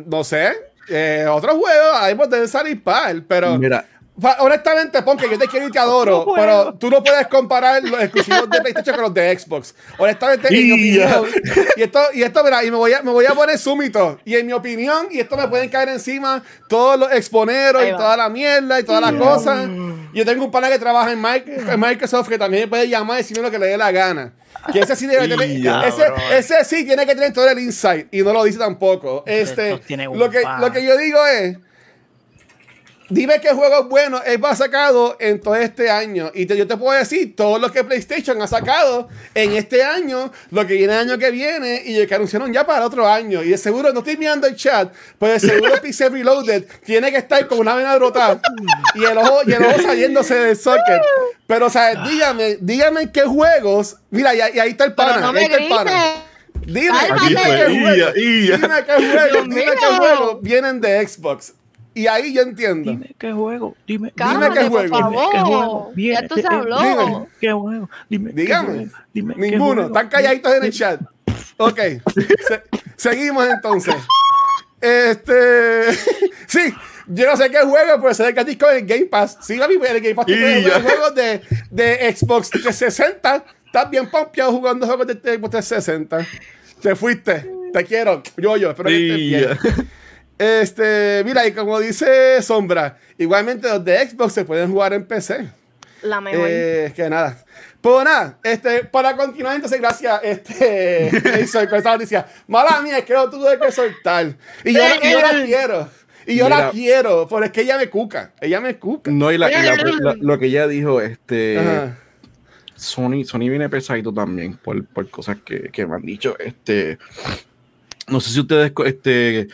no sé. Eh, otros juegos, ahí deben salir par, pero Mira, honestamente, Ponke, yo te quiero y te adoro, pero tú no puedes comparar los exclusivos de PlayStation con los de Xbox. Honestamente, en mi Y opinión, y esto, y esto, mira, y me voy a, me voy a poner súmito, y en mi opinión, y esto me pueden caer encima todos los exponeros y toda la mierda y todas las cosas. Yo tengo un pana que trabaja en, Mic- en Microsoft que también me puede llamar y decirme lo que le dé la gana. Que ese sí debe tener, Y ya, ese, sí tiene que tener todo el insight y no lo dice tampoco. Este, lo que, lo que yo digo es, dime qué juegos buenos él va sacado en todo este año. Y te- yo te puedo decir todo lo que PlayStation ha sacado en este año, lo que viene el año que viene y el que anunciaron ya para el otro año. Y de seguro, no estoy mirando el chat, pero de seguro [laughs] PC Reloaded tiene que estar con una vena brotada y el ojo, y el ojo saliéndose del socket. Pero, o sea, dígame, dígame qué juegos. Mira, y, ahí- y ahí está el pana. no ahí está el pana. Dime, dime qué juegos. Dime qué juegos vienen de Xbox. Y ahí yo entiendo. Dime qué juego, dime, Cálmate, qué por juego. Dime qué favor. juego viene, Ya tú eh, se habló. dime. qué juego, dime, qué Dígame. juego, dime, qué Ninguno. juego. Están calladitos en el chat. Ok. Se- seguimos entonces. Este. [laughs] sí. Yo no sé qué juego, pero sé que disco en el Game Pass. Sí, papi, en el Game Pass jugar juegos de, de Xbox 360. Estás bien pompeado jugando juegos de Xbox 360. Te fuiste. Te quiero. Yo, yo. Espero que estés bien. Este, mira, y como dice Sombra, igualmente los de Xbox se pueden jugar en PC. La mejor. Eh, que nada. Pues nada, este, para continuar, entonces, gracias, este, [laughs] Jason, con esa noticia. Mala mía, es que lo tuve que soltar. Y yo, y yo la quiero. Y yo la quiero, pero es que ella me cuca. Ella me cuca. No, y, la- y la- la- lo que ella dijo, este, Ajá. Sony, Sony viene pesadito también por, por cosas que, que me han dicho. Este, no sé si ustedes este,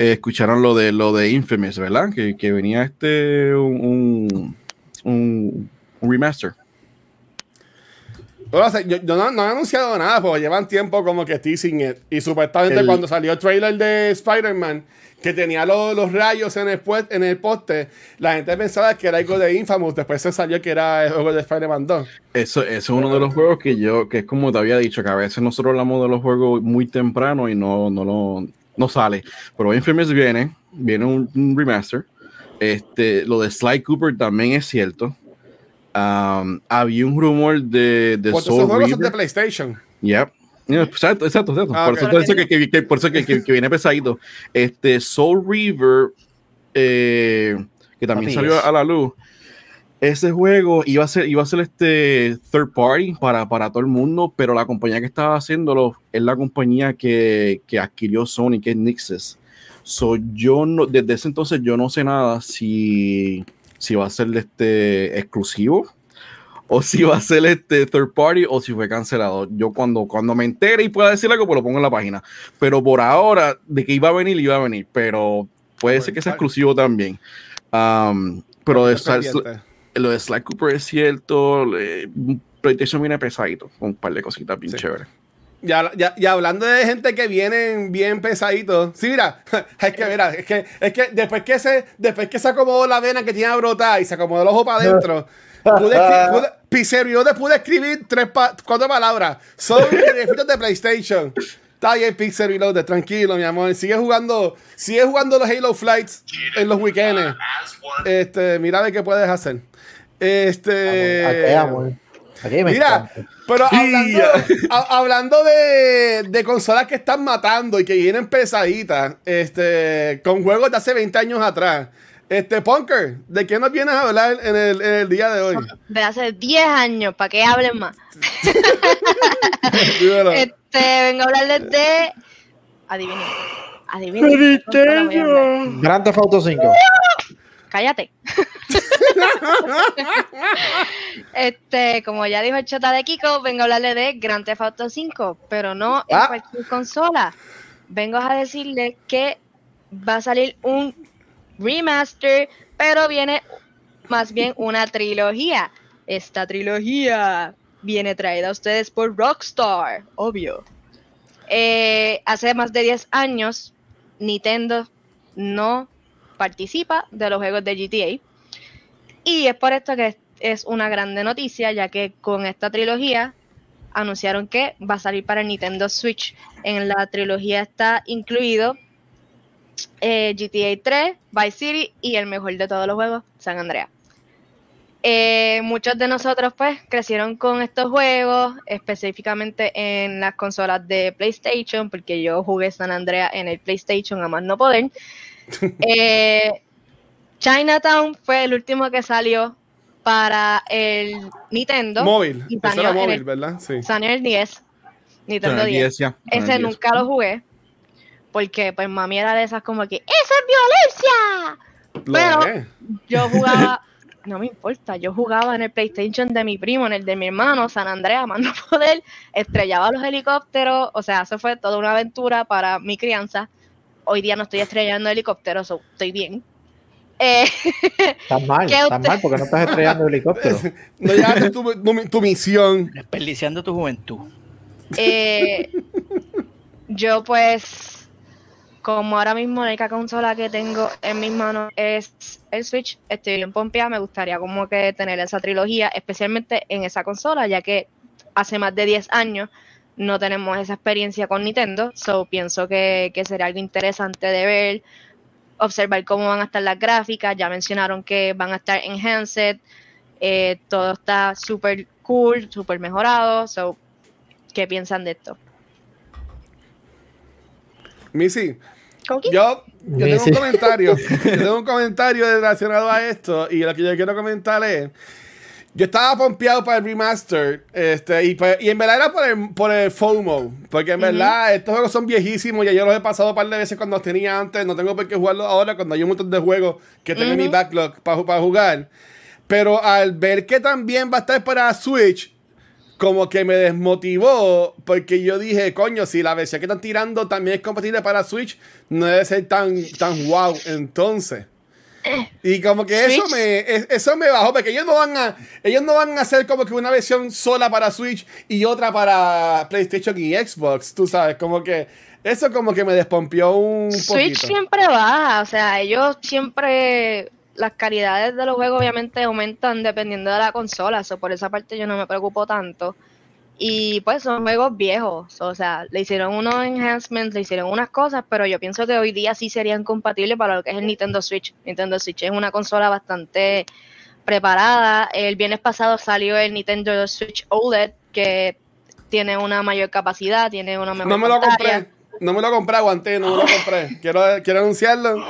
eh, escucharon lo de lo de Infamous, ¿verdad? Que, que venía este un, un, remaster. Bueno, o sea, yo, yo no, no he anunciado nada, porque llevan tiempo como que teasing it. Y supuestamente El- cuando salió el trailer de Spider-Man, que tenía lo- los rayos en el, en el poste, la gente pensaba que era algo de Infamous. Después se salió que era el juego de Spider-Man 2. Eso, eso es uno de los juegos que yo, que es como te había dicho, que a veces nosotros hablamos de los juegos muy temprano y no, no lo no sale. Pero Infamous viene, viene un, un remaster. Este, lo de Sly Cooper también es cierto. Um, había un rumor de, de Soul son de Reaver. PlayStation. Yep. Yeah, Exacto, exacto, exacto. Ah, por, eso, por eso que, que- que- por eso que, que- que viene pesadito. Este Soul Reaver, eh, que también salió a la luz. Ese juego iba a ser, iba a ser este third party para, para todo el mundo, pero la compañía que estaba haciéndolo es la compañía que, que adquirió Sony, que es Nixes. So, yo no, desde ese entonces yo no sé nada si, si va a ser este exclusivo o si va a ser este third party o si fue cancelado. Yo cuando, cuando me entere y pueda decir algo, pues lo pongo en la página. Pero por ahora, de que iba a venir, iba a venir. Pero puede ser que sea exclusivo también. Um, pero de. Lo de Sly Cooper es cierto. le- PlayStation viene pesadito, con un par de cositas bien Sí. chéveres. Ya, ya, y hablando de gente que vienen bien pesaditos. Sí, mira, [laughs] es que mira, es que, es que después que se, después que se acomodó la vena que tenía brotada y se acomodó el ojo para adentro, [laughs] pude, pude, Pizzerio te pude escribir tres pa- cuatro palabras. Son beneficios [laughs] de PlayStation. Está bien, Pixel Reloaded, tranquilo, mi amor. Sigue jugando, sigue jugando los Halo Flights en los weekends. Este, mira a ver qué puedes hacer. Este. Aquí, amor. Aquí me Mira, pero hablando, a- hablando de, de consolas que están matando y que vienen pesaditas, este, con juegos de hace 20 años atrás. Este, Punker, ¿de qué nos vienes a hablar en el, en el día de hoy? De hace 10 años, para que hablen más. [laughs] Este, vengo a hablarles de. Adivinen. Adivinen. Grand Theft Auto 5. Cállate. [laughs] este, como ya dijo el chota de Kiko, vengo a hablarle de Grand Theft Auto 5, pero no en Ah. cualquier consola. Vengo a decirle que va a salir un remaster, pero viene más bien una trilogía. Esta trilogía viene traída a ustedes por Rockstar, obvio. Eh, hace más de 10 años, Nintendo no participa de los juegos de GTA. Y es por esto que es- una grande noticia, ya que con esta trilogía anunciaron que va a salir para Nintendo Switch. En la trilogía está incluido eh, GTA 3, Vice City y el mejor de todos los juegos, San Andreas. Eh, muchos de nosotros pues crecieron con estos juegos, específicamente en las consolas de PlayStation, porque yo jugué San Andreas en el PlayStation a más no poder. Eh, Chinatown fue el último que salió para el Nintendo. móvil. y Eso era móvil, el- ¿verdad? Sí. Salió el 10. Nintendo 10. ya. Ese nunca lo jugué. Porque pues mami era de esas como que ¡Eso es violencia! Lo pero- es. Yo jugaba, [laughs] no me importa, yo jugaba en el PlayStation de mi primo, en el de mi hermano, San Andreas, [laughs] más no poder, estrellaba los helicópteros, o sea, eso fue toda una aventura para mi crianza. Hoy día no estoy estrellando helicópteros, so, estoy bien. Eh, [laughs] Estás mal, ¿Qué estás usted- mal porque no estás estrellando helicóptero. [laughs] No llegaste tu, tu, tu misión. Desperdiciando tu juventud. eh, yo pues, como ahora mismo la única consola que tengo en mis manos es el Switch, estoy bien pompeada, me gustaría como que tener esa trilogía, especialmente en esa consola, ya que hace más de 10 años no tenemos esa experiencia con Nintendo, so pienso que, que sería algo interesante de ver, observar cómo van a estar las gráficas, ya mencionaron que van a estar en handset, eh, todo está súper cool, súper mejorado, so ¿qué piensan de esto? Missy, Coqui. Yo, yo Sí, tengo un comentario. Yo tengo un [laughs] comentario relacionado a esto. Y lo que yo quiero comentar es. Yo estaba pompeado para el remaster. Este, y, pues- y en verdad era por el, por el FOMO. Porque en verdad estos juegos son viejísimos. Ya yo los he pasado un par de veces cuando los tenía antes. No tengo por qué jugarlos ahora cuando hay un montón de juegos que tengo en mi backlog para, para jugar. Pero al ver que también va a estar para Switch, como que me desmotivó porque yo dije, coño, si la versión que están tirando también es compatible para Switch, no debe ser tan, tan wow entonces. Y como que eso Switch. me, es- eso me bajó, porque ellos no van a, ellos no van a hacer como que una versión sola para Switch y otra para PlayStation y Xbox, tú sabes, como que eso como que me despompió un Switch poquito. siempre baja, o sea, ellos siempre las calidades de los juegos obviamente aumentan dependiendo de la consola, so por esa parte yo no me preocupo tanto. Y pues son juegos viejos, o sea, le hicieron unos enhancements, le hicieron unas cosas, pero yo pienso que hoy día sí serían compatibles para lo que es el Nintendo Switch. Nintendo Switch es una consola bastante preparada. El viernes pasado salió el Nintendo Switch OLED, que tiene una mayor capacidad, tiene una mejor No me lo pantalla. compré. No me lo compré, aguanté, no me lo compré. [gasps] Quiero, quiero anunciarlo.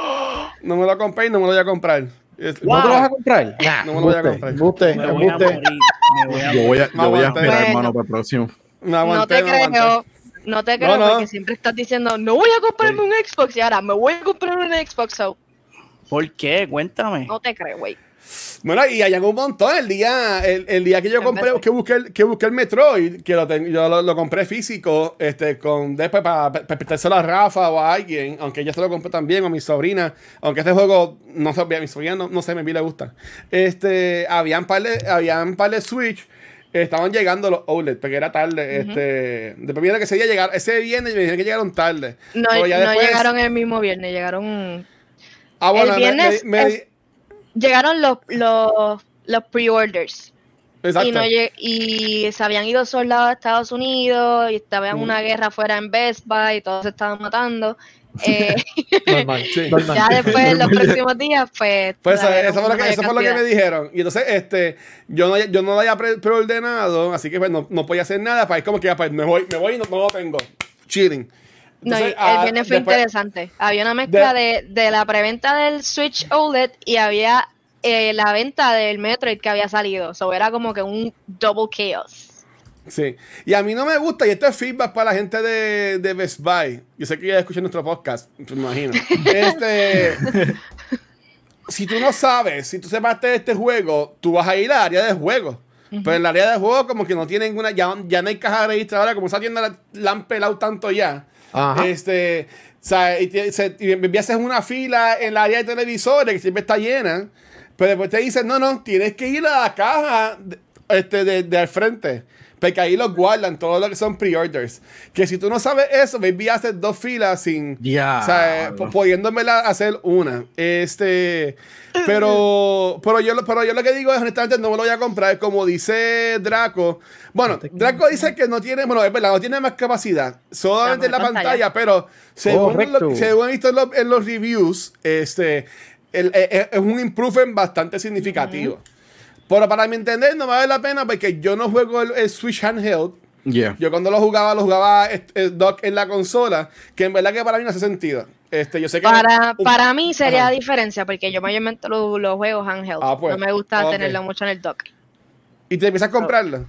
No me lo compré y no me lo voy a comprar. Es- ¿No te lo vas a comprar? Nah, [laughs] No me lo voy a comprar. embuste, Me voy a morir. Me voy a Yo voy a, Me yo voy a aguanté. esperar, Bueno. hermano, para el próximo. Me No te me aguanté. creo, no te creo No, no. porque siempre estás diciendo, no voy a comprarme un Xbox y ahora me voy a comprar un Xbox, so, ¿Por qué? Cuéntame. no te creo, güey. Bueno, y hay un montón. El día, el, el día que yo compré, que busqué, el- que busqué el Metroid, que lo tengo, yo lo, lo compré físico, este, con después para, para prestárselo a Rafa o a alguien, aunque yo se lo compré también, o a mi sobrina, aunque este juego, no sé, a mi sobrina no, no sé, me vi le gusta. Este, habían par de, habían par de Switch, estaban llegando los OLED, porque era tarde, este, después vieron que ese día llegar, ese viernes me dijeron que llegaron tarde. No, ya no después- llegaron el mismo viernes, llegaron Ah, bueno, el me- viernes me- me- llegaron los los, los pre-orders exacto. y no y se habían ido soldados a Estados Unidos y estaba en Mm. una guerra fuera en Best Buy y todos se estaban matando. [laughs] Eh, Normal, Sí. [laughs] normal. ya después en los próximos días pues Pues eso, trajeron eso fue, lo que, eso fue lo que me dijeron. Y entonces, este, yo no, yo no lo había pre- preordenado, así que pues no, no podía hacer nada. Pues es como que ya, pues me voy, me voy y no, no lo tengo. No, y ah, el viernes fue después- interesante. Había una mezcla de, de la preventa del Switch OLED y había eh, la venta del Metroid que había salido. So era como que un double chaos. Sí. Y a mí no me gusta, y esto es feedback para la gente de, de Best Buy. Yo sé que ya escuchan nuestro podcast, me imagino. [laughs] Este. si tú no sabes, si tú sepaste de este juego, tú vas a ir al área de juego. Pero en el área de juego, como que no tienen una. Ya, ya no hay caja registradora, como esa tienda la, la han pelado tanto ya. Ajá. Este. O sea, y, te- se, y envías una fila en la área de televisores que siempre está llena. Pero después te dicen, no, no, tienes que ir a la caja de, este, de, de al frente. Porque ahí los guardan, todo lo que son pre-orders. Que si tú no sabes eso, baby, haces dos filas sin. Ya. O sea, pudiéndomela hacer una. Este. Pero, pero, yo, pero yo lo que digo es, honestamente, no me lo voy a comprar. Como dice Draco. Bueno, Draco dice que no tiene, bueno, es verdad, no tiene más capacidad. Solamente en la La pantalla, pero según lo, según he visto en, los- en los reviews, este, el- eh, eh, es un improvement bastante significativo. Pero para mi entender, no vale la pena porque yo no juego el, el Switch handheld. Yeah. Yo cuando lo jugaba, lo jugaba este, el dock en la consola, que en verdad que para mí no hace sentido. Este, yo sé que Para, un- para mí sería Ajá. diferencia porque yo mayormente lo- los juegos handheld. Ah, pues, no me gusta ok. tenerlo mucho en el dock. Y te empiezas a comprarlo.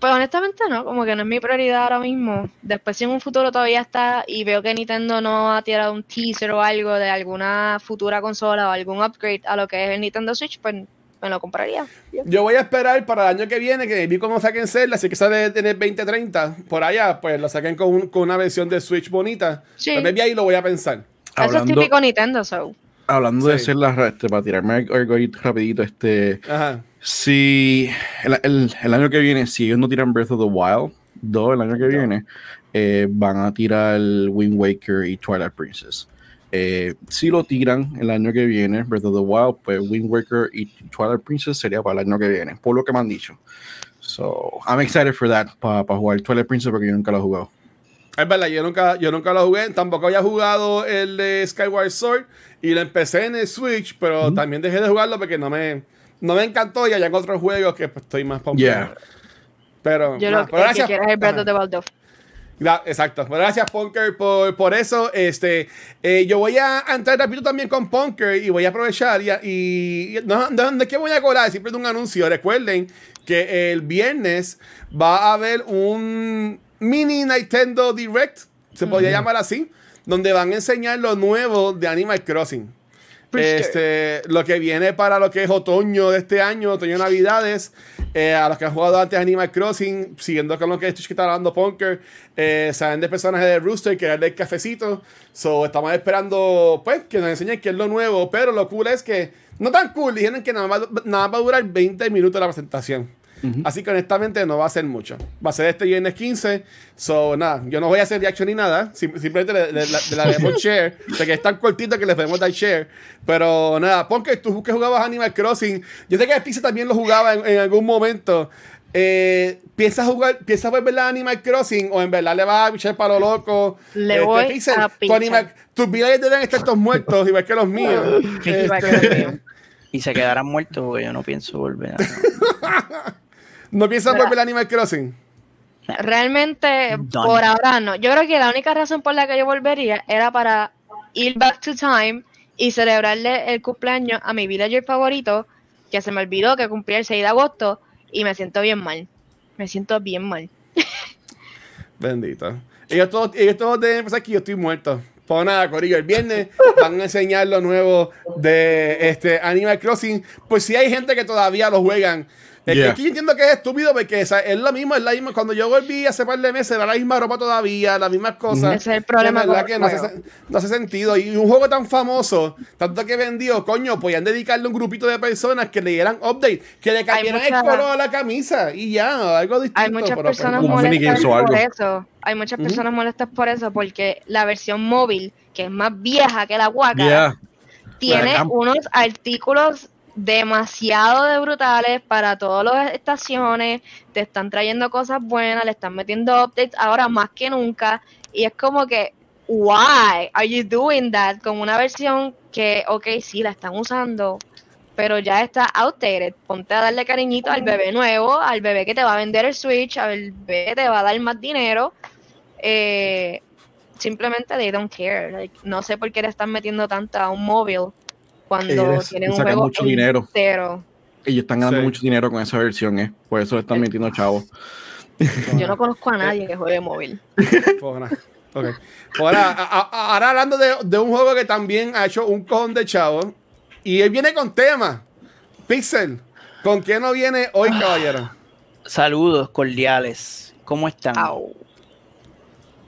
Pues honestamente no, como que no es mi prioridad ahora mismo. Después si en un futuro todavía está y veo que Nintendo no ha tirado un teaser o algo de alguna futura consola o algún upgrade a lo que es el Nintendo Switch, pues me lo compraría. Yo voy a esperar para el año que viene, que vi cómo saquen Zelda, así que sale en el 2030, por allá, pues lo saquen con, un- con una versión de Switch bonita. Sí. Pues maybe ahí lo voy a pensar. Eso es típico Nintendo, so. hablando de Sí. hacer las este, para tirarme algo rapidito, este. Ajá. Si el, el- el año que viene, si ellos no tiran Breath of the Wild 2 el año que viene, eh, van a tirar Wind Waker y Twilight Princess. Eh, si lo tiran el año que viene, Breath of the Wild, pues Wind Waker y Twilight Princess sería para el año que viene, por lo que me han dicho. So, I'm excited for that, para jugar Twilight Princess porque yo nunca lo he jugado. Es verdad, yo nunca, yo nunca lo jugué, tampoco había jugado el de Skyward Sword y lo empecé en el Switch, pero también dejé de jugarlo porque no me, no me encantó y hay otros juegos que pues, estoy más pompeado. Yeah. Pero, Yo nada, lo pero que gracias. quiero es el Breath Ajá. of the Wild 2. Gra- Exacto. Bueno, Gracias, Punker, por, por eso. Este, eh, yo voy a entrar rápido también con Punker y voy a aprovechar. Y, y- y- no, no, no es que voy a colar, siempre de un anuncio. Recuerden que el viernes va a haber un mini Nintendo Direct, se podría llamar así, donde van a enseñar lo nuevo de Animal Crossing. Este, lo que viene para lo que es otoño de este año, otoño navidades, eh, a los que han jugado antes Animal Crossing, siguiendo con lo que que está hablando Punker, eh, saben del personaje de Rooster, que es el cafecito. So, estamos esperando, pues, que nos enseñen qué es lo nuevo. Pero lo cool es que, no tan cool, dijeron que nada nada más va a durar 20 minutos la presentación. Así que honestamente no va a ser mucho. Va a ser este viernes 15. So, nada, yo no voy a hacer reaction ni nada. sim- simplemente le, le- le- le daremos [laughs] share. De que es tan cortito que les podemos dar share. Pero nada, porque tú que jugabas Animal Crossing. Yo sé que Pizza también lo jugaba en, en algún momento. Eh, ¿Piensas jugar, piensas volver a Animal Crossing o en verdad le vas a pichar para lo loco? Le Este, voy Pixel, a tu animal- tus villages deben estar todos muertos, igual que los [laughs] míos. Este, los míos. Y se quedarán muertos porque yo no pienso volver a... [laughs] ¿No piensas Mira. volver a Animal Crossing? Realmente, Done. por ahora no. Yo creo que la única razón por la que yo volvería era para ir back to time y celebrarle el cumpleaños a mi villager favorito, que se me olvidó que cumplía el 6 de agosto y me siento bien mal. Me siento bien mal. [laughs] Bendito. Ellos todos, ellos todos deben pensar que yo estoy muerto. Pues nada, Corillo, el viernes van a enseñar lo nuevo de este Animal Crossing. Pues si hay gente que todavía lo juegan. Es que Yeah. aquí yo entiendo que es estúpido porque o sea, es lo mismo, es la misma. Cuando yo volví hace par de meses era la misma ropa todavía, las mismas cosas. Ese es el problema con que no hace, no hace sentido. Y un juego tan famoso, tanto que vendió, coño, podían dedicarle un grupito de personas que le dieran update, que le cambiaran el color a la camisa y ya, algo distinto. Hay muchas pero- personas molestas por algo. eso. Hay muchas personas molestas por eso porque la versión móvil, que es más vieja que la guaca, Yeah. tiene unos artículos demasiado de brutales para todas las estaciones, te están trayendo cosas buenas, le están metiendo updates ahora más que nunca y es como que why are you doing that con una versión que ok sí la están usando pero ya está outdated, ponte a darle cariñito al bebé nuevo, al bebé que te va a vender el Switch, al bebé que te va a dar más dinero. Eh, simplemente they don't care. No sé por qué le están metiendo tanto a un móvil cuando tienen un sacan juego mucho dinero. entero. Ellos están ganando Sí. mucho dinero con esa versión, ¿eh? Por eso le están metiendo chavos. Yo no conozco a nadie que juegue móvil. [laughs] Ahora, a- a- ahora hablando de, de un juego que también ha hecho un cojón de chavos. Y él viene con tema. Pixel. ¿Con qué no viene hoy, caballero? Saludos cordiales. ¿Cómo están?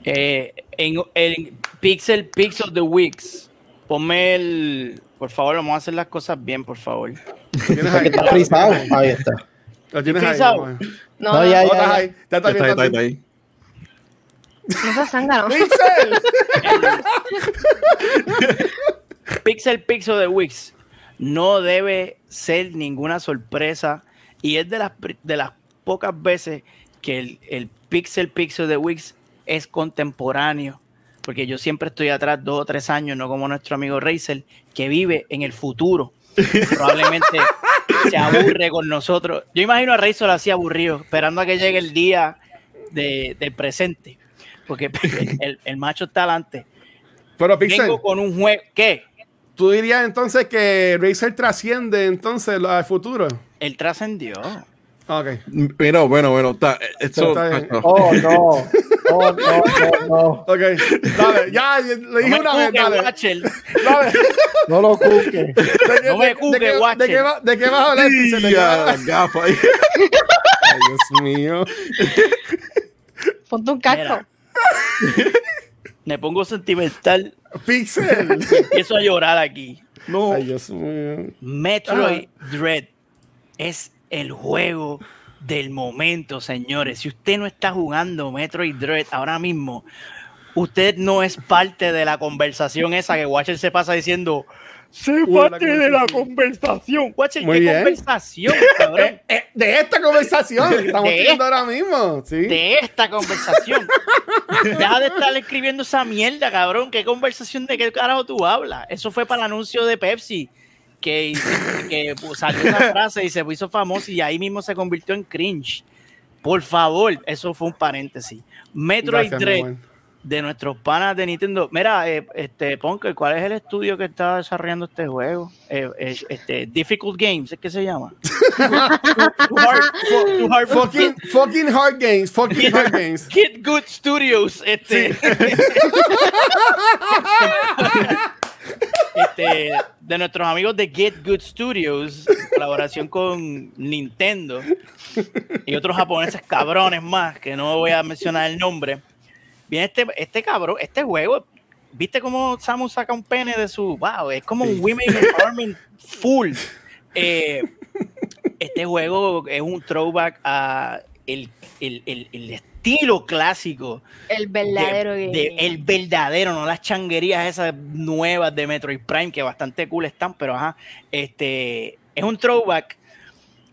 Eh, en el Pixel Pixel the Weeks, ponme el. Por favor, vamos a hacer las cosas bien, por favor. Tienes ahí. está frisado. Ahí está. Lo tienes ahí. No, No, ya, ya. estás ahí. Ya Ya está está, está, está ahí. no seas zángano. [laughs] [laughs] Pixel. Pixel Pixel the Weeks no debe ser ninguna sorpresa y es de las, de las pocas veces que el, el Pixel Pixel the Weeks es contemporáneo. Porque yo siempre estoy atrás dos o tres años, no como nuestro amigo Razer, que vive en el futuro. Probablemente [laughs] se aburre con nosotros. Yo imagino a Razer así aburrido, esperando a que llegue el día de- del presente. Porque [laughs] el, el- el macho está adelante. Pero Pixel, Vengo con un juego. ¿Qué? tú dirías entonces que Razer trasciende entonces al futuro. Él trascendió. Ok. Pero bueno, bueno, está, eso, Está. Oh, no. [laughs] Oh, no, no, no. Ok. Dale, ya, le No dije una vez, cuque, dale. Watcher. Dale. No lo cuque. [laughs] ¿De qué- No me cuque, de. ¿De qué va- de qué vas a hablar, Ya, hablar? las gafas. Ay, Dios mío. Ponte un casco. Me pongo sentimental. Pixel. Empiezo a llorar aquí. No. Ay, Dios mío. Metroid Dread es el juego del momento, señores. Si usted no está jugando Metroid Dread ahora mismo, usted no es parte de la conversación esa que Watcher se pasa diciendo. Sé parte de la conversación. Watcher, Muy ¿qué bien. conversación, [laughs] cabrón? Eh, eh, de esta conversación que estamos De teniendo ahora mismo. Sí. de esta conversación. Deja de estar escribiendo esa mierda, cabrón. ¿Qué conversación de qué carajo tú hablas? Eso fue para el anuncio de Pepsi, que, que salió esa frase y se hizo famoso y ahí mismo se convirtió en cringe. Por favor, eso fue un paréntesis. Metroid Gracias, Dread mi amor. de nuestros panas de Nintendo. Mira, eh, este, Ponke, ¿cuál es el estudio que está desarrollando este juego? Eh, eh, este, Difficult Games, ¿es que se llama? [laughs] Too hard- too hard for Fucking, fucking hard games, fucking hard games. Kid Good Studios, este, [laughs] [laughs] este, de nuestros amigos de Get Good Studios, en colaboración con Nintendo y otros japoneses cabrones más, que no voy a mencionar el nombre. Viene este, este cabrón, este juego, ¿viste cómo Samus saca un pene de su, wow, es como un women empowerment full. Eh, este juego es un throwback a el, el- el- el estilo clásico El verdadero de- el verdadero, no las changuerías esas nuevas de Metroid Prime, que bastante cool están, pero ajá, este es un throwback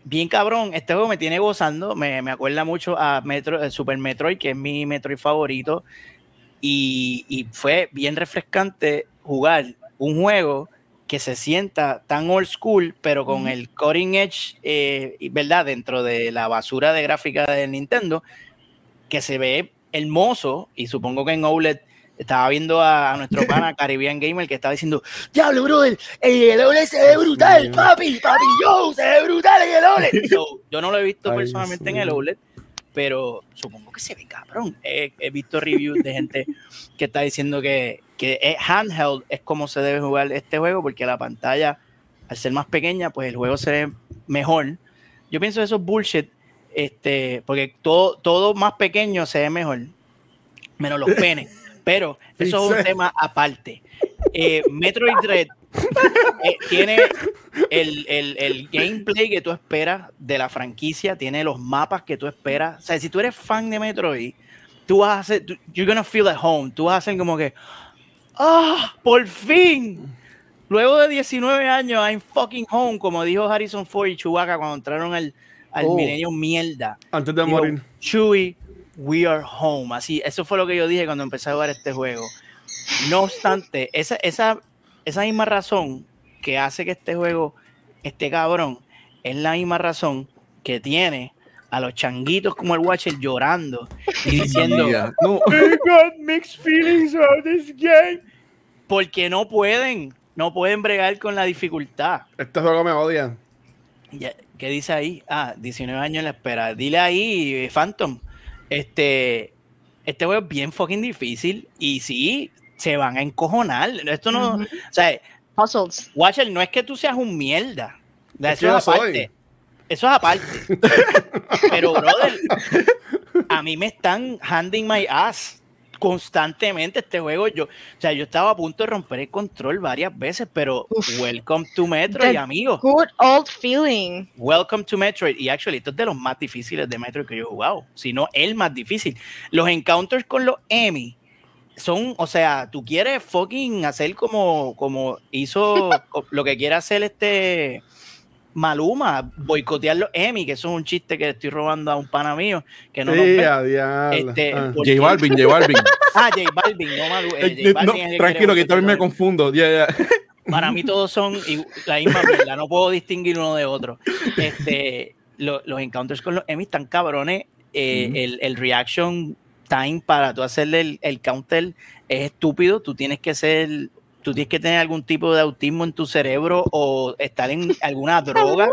bien cabrón. Este juego me tiene gozando, me, me acuerda mucho a Metro, Super Metroid, que es mi Metroid favorito, y, y fue bien refrescante jugar un juego que se sienta tan old school, pero con el cutting edge, eh, ¿verdad? Dentro de la basura de gráfica de Nintendo, que se ve hermoso, y supongo que en OLED estaba viendo a, nuestro pana [laughs] Caribbean Gamer que estaba diciendo, diablo, brother, el OLED se ve brutal, papi, papi, yo, se ve brutal en el [laughs] OLED. Yo no lo he visto Ay, personalmente sí. en el OLED, pero supongo que se ve cabrón. He, he visto reviews de gente que está diciendo que, que es handheld es como se debe jugar este juego, porque la pantalla, al ser más pequeña, pues el juego se ve mejor. Yo pienso eso es bullshit, este, porque todo, todo más pequeño se ve mejor, menos los penes. Pero [laughs] eso es un tema aparte. Eh, Metroid Dread eh, tiene el, el- el gameplay que tú esperas de la franquicia, tiene los mapas que tú esperas. O sea, si tú eres fan de Metroid, tú vas a hacer, tú- you're gonna feel at home. Tú vas a hacer como que, ¡ah! ¡Por fin! Luego de 19 años, I'm fucking home, como dijo Harrison Ford y Chewbacca cuando entraron al, al Oh. milenio mierda. Antes de Digo, morir. Chewie, we are home. Así, eso fue lo que yo dije cuando empecé a jugar este juego. No obstante, esa, esa, esa misma razón que hace que este juego esté cabrón es la misma razón que tiene a los changuitos como el Watcher llorando y [laughs] diciendo. No. I got mixed feelings about this game. Porque no pueden, no pueden bregar con la dificultad. Este juego me odia. Ya, ¿Qué dice ahí? Ah, 19 años en la espera. Dile ahí, eh, Phantom. Este, este juego es bien fucking difícil y sí, se van a encojonar. Esto no, o sea, Puzzles. Watcher, no es que tú seas un mierda. Es Eso es aparte. soy. Eso es aparte. [laughs] Pero, brother, a mí me están handing my ass constantemente este juego. Yo, o sea, yo estaba a punto de romper el control varias veces, pero Uf. welcome to Metroid, amigo. Good old feeling. Welcome to Metroid. Y actually, esto es de los más difíciles de Metroid que yo he jugado. Si no, el más difícil. Los encounters con los Emmy son, o sea, tú quieres fucking hacer como, como hizo [laughs] lo que quiere hacer este Maluma, boicotear los Emmy, que eso es un chiste que estoy robando a un pana mío que no nos Sí, diablo. Este, Ah. porque- J Balvin, J Balvin. [laughs] Ah, J Balvin, no Maluma. eh, Eh, no, que tranquilo, quiere que también me confundo. Para mí todos son la misma mierda, no puedo distinguir uno de otro. Este, lo- los encounters con los Emmys están cabrones. eh, el reaction time para tú hacerle el, el counter es estúpido. Tú tienes que ser, tú tienes que tener algún tipo de autismo en tu cerebro o estar en alguna [laughs] droga,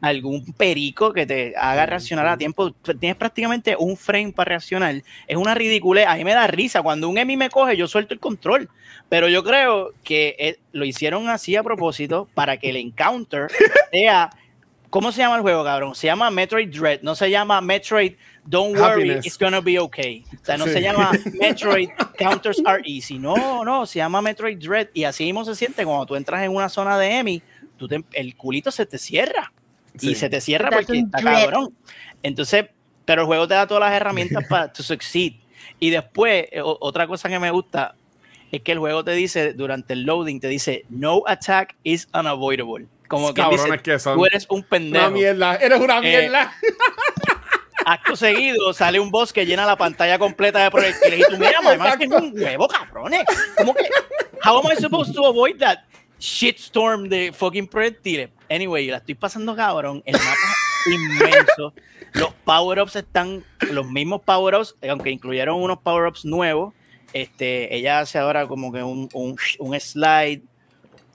algún perico que te haga reaccionar a tiempo. Tienes prácticamente un frame para reaccionar. Es una ridiculez. A mí me da risa. Cuando un Emmy me coge, yo suelto el control. Pero yo creo que eh, lo hicieron así a propósito para que el encounter [laughs] sea. ¿Cómo se llama el juego, cabrón? Se llama Metroid Dread, no se llama Metroid Don't Worry, Happiness. It's Gonna Be Okay. O sea, no Sí. se llama [laughs] Metroid Counters Are Easy. No, no, se llama Metroid Dread. Y así mismo se siente cuando tú entras en una zona de Emmy, tú te- el culito se te cierra. Sí. Y se te cierra That's porque está dread. cabrón. Entonces, pero el juego te da todas las herramientas para to succeed. Y después, eh, o- otra cosa que me gusta es que el juego te dice, durante el loading, te dice, no attack is unavoidable. Como que Cabrones dice, que son. tú eres un Una pendejo. mierda. Eres una Eh, mierda. [laughs] Acto seguido sale un boss que llena la pantalla completa de proyectiles. Y tú, mira, mamá, es que es un huevo, cabrones. ¿Cómo que? How am I supposed to avoid that shitstorm de fucking proyectiles? Anyway, la estoy pasando cabrón. El mapa inmenso. Los power-ups están los mismos power-ups, aunque incluyeron unos power-ups nuevos. Este, ella hace ahora como que un, un, un slide.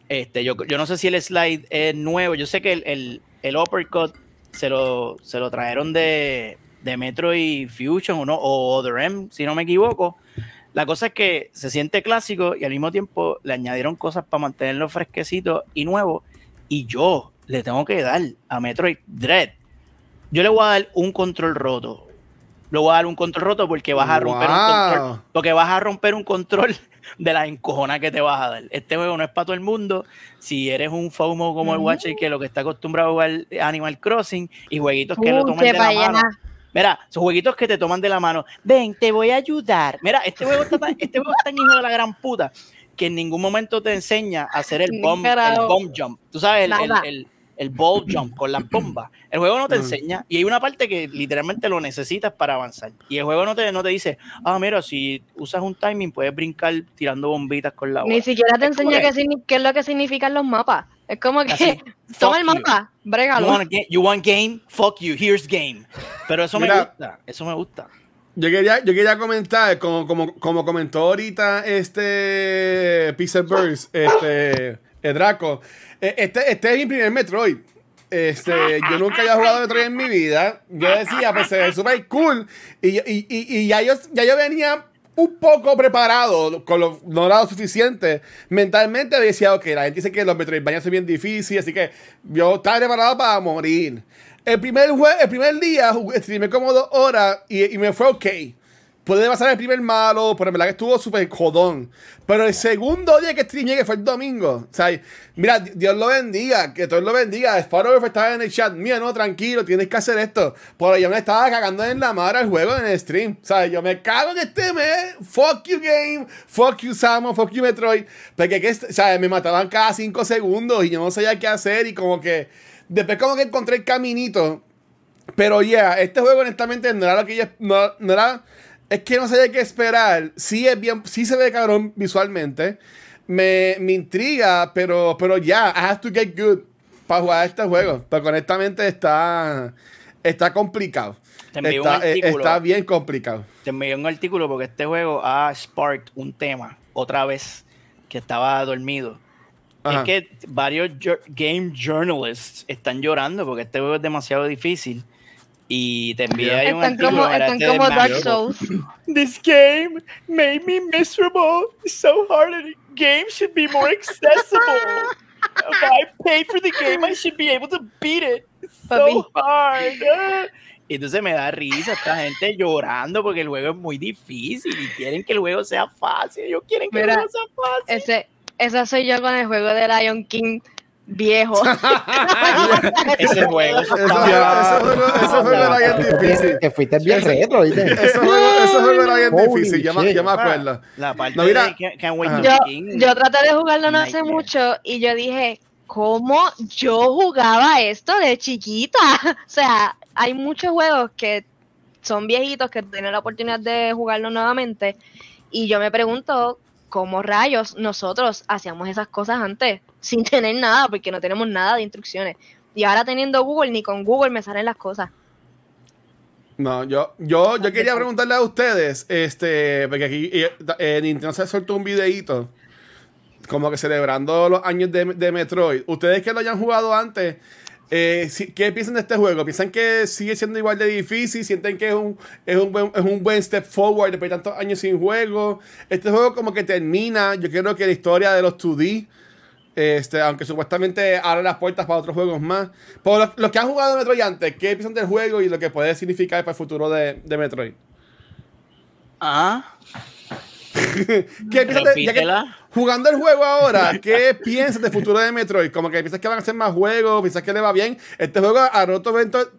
Este, yo, yo no sé si el slide es nuevo. Yo sé que el, el, el uppercut se lo, se lo trajeron de, de Metroid Fusion o, no, o Other M, si no me equivoco. La cosa es que se siente clásico y al mismo tiempo le añadieron cosas para mantenerlo fresquecito y nuevo. Y yo le tengo que dar a Metroid Dread. Yo le voy a dar un control roto. Le voy a dar un control roto porque vas a romper un control. Porque vas a romper un control [laughs] de la encojona que te vas a dar. Este juego no es para todo el mundo. Si eres un FOMO como el Watcher que lo que está acostumbrado a jugar Animal Crossing y jueguitos que lo Uh, toman de la mano. Mira, son jueguitos que te toman de la mano. Ven, te voy a ayudar. Mira, este juego está tan, este juego es tan hijo de la gran puta que en ningún momento te enseña a hacer el bomb, el bomb jump. Tú sabes, el, el, el, el ball jump con las bombas. El juego no te enseña y hay una parte que literalmente lo necesitas para avanzar. Y el juego no te, no te dice, ah, mira, si usas un timing puedes brincar tirando bombitas con la bola. Ni siquiera te enseña qué es lo que significan los mapas. Es como que Así, [laughs] toma el you. mapa, You brégalo. want, a ga- you want game? Fuck you, here's game. Pero eso me Mira. gusta, eso me gusta. Yo quería, yo quería comentar, como, como, como comentó ahorita este Pixel Burst, este el Draco, eh, este, este es mi primer Metroid. Este, yo nunca había jugado Metroid en mi vida. Yo decía, pues se ve súper cool. Y, y, y, y ya, yo, ya yo venía un poco preparado, con lo, no lo suficiente. Mentalmente decía, ok, la gente dice que los Metroidvania son bien difíciles, así que yo estaba preparado para morir. El primer, jue- el primer día streamé como dos horas y, y me fue ok. Pude pasar el primer malo, pero en verdad que estuvo súper jodón. Pero el segundo día que streamé, que fue el domingo, o sea, mira, Dios lo bendiga, que Dios lo bendiga. Sparrow estaba en el chat, mira, no, tranquilo, tienes que hacer esto. Pero yo me estaba cagando en la madre al juego en el stream. O sea, yo me cago en este mes, fuck you game, fuck you Samus, fuck you Metroid. Porque que, o sea, me mataban cada cinco segundos y yo no sabía qué hacer y como que, después como que encontré el caminito. Pero ya, este juego honestamente no era lo que yo no, no era. Es que no sabía qué esperar. Sí es bien, sí se ve cabrón visualmente. Me, me intriga, pero, pero ya, I have to get good para jugar este juego. Porque honestamente está, está complicado. Te envié un Está, eh, artículo. está bien complicado. Te envié un artículo porque este juego ha sparked un tema otra vez que estaba dormido. Ajá. Es que varios game journalists están llorando porque este juego es demasiado difícil. Y te envié ahí un Están artículo. como, están como de Dark. Souls. [laughs] This game made me miserable. It's so hard. The game should be more accessible. [laughs] If I paid for the game, I should be able to beat it. It's so Papi. hard. Y Entonces me da risa esta gente llorando porque el juego es muy difícil y quieren que el juego sea fácil. Ellos quieren que Mira, el juego sea fácil. Ese, esa soy yo con el juego de Lion King viejo. [laughs] Ese juego, eso Eso, ya, juego era bien difícil. Que fuiste bien retro, ¿viste? Ese juego era bien difícil, yo me, acuerdo. La parte No, mira. de yo, yo traté de jugarlo no hace mucho y yo dije, ¿cómo yo jugaba esto de chiquita? [laughs] O sea, hay muchos juegos que son viejitos que tienen la oportunidad de jugarlo nuevamente y yo me pregunto cómo rayos nosotros hacíamos esas cosas antes sin tener nada porque no tenemos nada de instrucciones. Y ahora teniendo Google, ni con Google me salen las cosas. No, yo, yo, yo quería preguntarle a ustedes, este, porque aquí eh, eh, Nintendo se soltó un videíto como que celebrando los años de, de Metroid. Ustedes que lo hayan jugado antes, eh, si- ¿qué piensan de este juego? ¿Piensan que sigue siendo igual de difícil? ¿Sienten que es un, es un, buen, es un buen step forward después de tantos años sin juego? Este juego como que termina, yo creo que la historia de los 2D, este, aunque supuestamente abre las puertas para otros juegos más. Por los, los que han jugado Metroid antes, ¿qué piensan del juego y lo que puede significar para el futuro de, de Metroid? Ah, [laughs] ¿Qué piensas de- ya que-. Jugando el juego ahora, ¿qué [laughs] piensas del futuro de Metroid? Como que piensas que van a hacer más juegos, piensas que le va bien. Este juego ha roto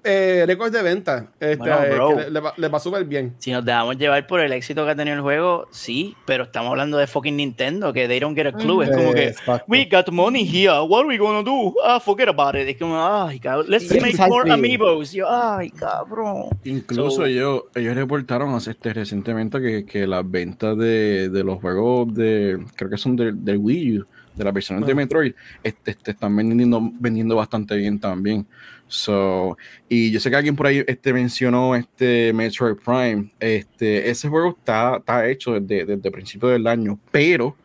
eh, récords de venta. Este, Bueno, eh, le, le va, va súper bien. Si nos dejamos llevar por el éxito que ha tenido el juego, sí, pero estamos hablando de fucking Nintendo, que they don't get a clue. Es como que, Exacto. we got money here, what are we gonna do? Ah, forget about it. Es como, ay, cabrón, let's Sí, make more amiibos. Yo, ay, cabrón. Incluso So- ellos, ellos reportaron este, recientemente que, que las ventas de, de los juegos de, creo que son del, del Wii U, de las versiones de Ajá. Metroid, este, este, están vendiendo, vendiendo bastante bien también. So, y yo sé que alguien por ahí este, mencionó este Metroid Prime. Este, ese juego está, está hecho desde, desde el principio del año, pero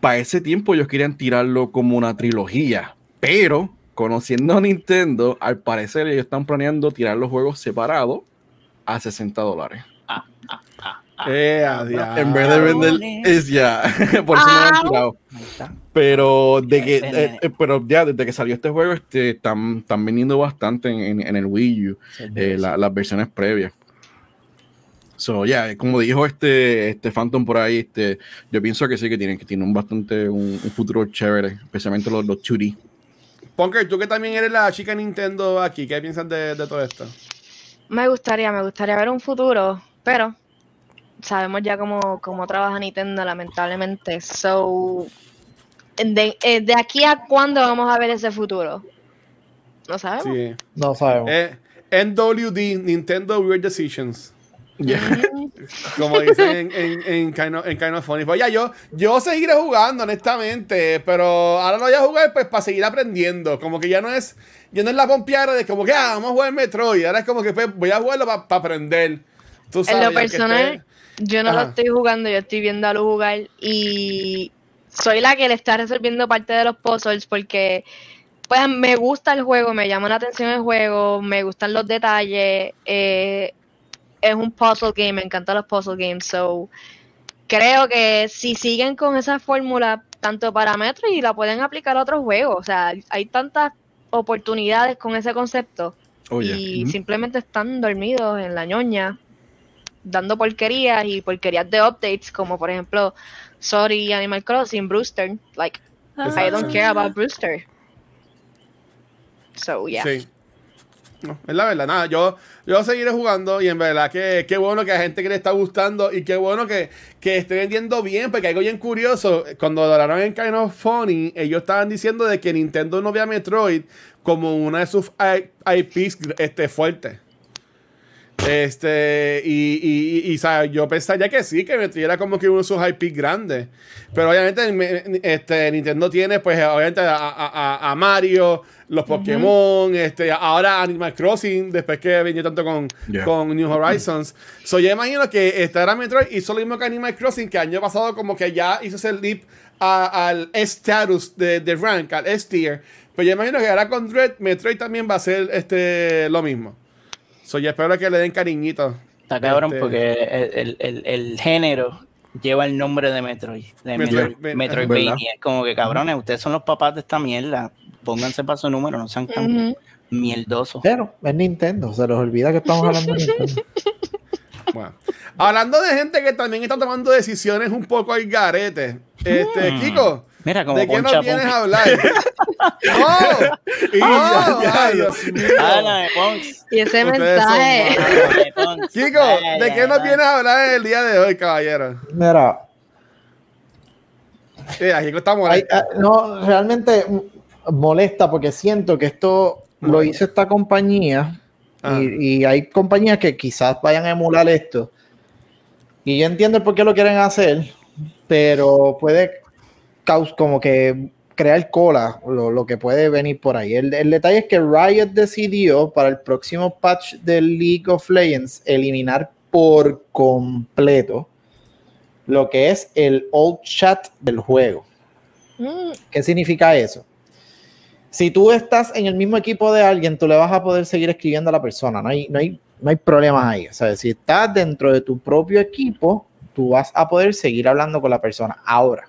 para ese tiempo ellos querían tirarlo como una trilogía, pero conociendo a Nintendo, al parecer ellos están planeando tirar los juegos separados a 60 dólares. Eh. En vez de vender, es ya, [laughs] por eso no lo han tirado. Pero de que, eh, eh, pero ya desde que salió este juego, este, están, están vendiendo bastante en, en- en el Wii U, eh, la- las versiones previas. So, ya, como dijo este, este Phantom por ahí, este, yo pienso que sí, que tienen, que tienen un bastante, un, un futuro chévere, especialmente los, los 2D. Punker, tú que también eres la chica Nintendo aquí, ¿qué piensas de, de todo esto? Me gustaría, me gustaría ver un futuro, pero sabemos ya cómo, cómo trabaja Nintendo, lamentablemente. So, de, eh, de aquí a cuándo vamos a ver ese futuro? No sabemos. Sí. No sabemos. Eh, NWD, Nintendo Weird Decisions. [laughs] Como dicen en, en, en, kind of, en Kind of Funny. Pues ya, yo, yo seguiré jugando, honestamente. Pero ahora lo voy a jugar pues para seguir aprendiendo. Como que ya no es, ya no es la pompeada de como que ah, vamos a jugar Metroid. Ahora es como que pues, voy a jugarlo para aprender. Tú En sabes, lo ya que personal, esté- yo no Ajá. lo estoy jugando, yo estoy viendo a Lu jugar y soy la que le está resolviendo parte de los puzzles porque pues me gusta el juego, me llama la atención el juego, me gustan los detalles, eh, es un puzzle game, me encantan los puzzle games, so creo que si siguen con esa fórmula tanto para Metro y la pueden aplicar a otros juegos, o sea, hay tantas oportunidades con ese concepto y simplemente están dormidos en la ñoña, dando porquerías y porquerías de updates, como por ejemplo, Sorry Animal Crossing, Brewster. Like, I don't care about Brewster. So, yeah. Sí. No, es la verdad, nada, yo, yo seguiré jugando y en verdad que qué bueno que a gente que le está gustando y qué bueno que, que esté vendiendo bien, porque algo bien curioso, cuando hablaron en Kind of Funny, ellos estaban diciendo de que Nintendo no ve a Metroid como una de sus IPs este, fuertes. Este, y, y, y, y, ¿sabes? yo pensaría que sí, que Metroid era como que uno de sus IPs grandes. Pero obviamente me- este, Nintendo tiene, pues, obviamente a, a- a- Mario, los Pokémon, este, ahora Animal Crossing, después que venía tanto con, Yeah. con New Horizons. So, yo imagino que esta era Metroid hizo lo mismo que Animal Crossing, que año pasado como que ya hizo ese leap al S-status de, de rank, al S-tier. Pero yo imagino que ahora con Dread, Metroid también va a ser este, lo mismo. So, yo espero que le den cariñito. Está cabrón Este- porque el, el- el- el género lleva el nombre de Metroid, de Metroid- Metroid- es Metroidvania. Es como que cabrones, ustedes son los papás de esta mierda. Pónganse para su número, no sean tan Ujú. mierdosos. Pero es Nintendo, se les olvida que estamos hablando de Nintendo. [laughs] Bueno, hablando de gente que también está tomando decisiones un poco al garete. Este, Mm. Kiko, Mira, como ¿de qué vienes Pon- a hablar? [laughs] ¡No! [laughs] ¡No! ¡Ay, Dios mío! Dale, Pons. Y ese mensaje. Dale, [laughs] ¿de qué nos dale. vienes a hablar el día de hoy, caballero? Mira, Mira, Kiko está hay- molesto. ah, no, realmente molesta porque siento que esto lo hizo esta compañía Ah. y, y hay compañías que quizás vayan a emular esto. Y yo entiendo por qué lo quieren hacer, pero puede como que crear cola lo, lo que puede venir por ahí. El, el detalle es que Riot decidió para el próximo patch del League of Legends eliminar por completo lo que es el old chat del juego. Mm, ¿Qué significa eso? Si tú estás en el mismo equipo de alguien, tú le vas a poder seguir escribiendo a la persona. No hay, no hay, no hay problemas ahí. O sea, si estás dentro de tu propio equipo, tú vas a poder seguir hablando con la persona. Ahora,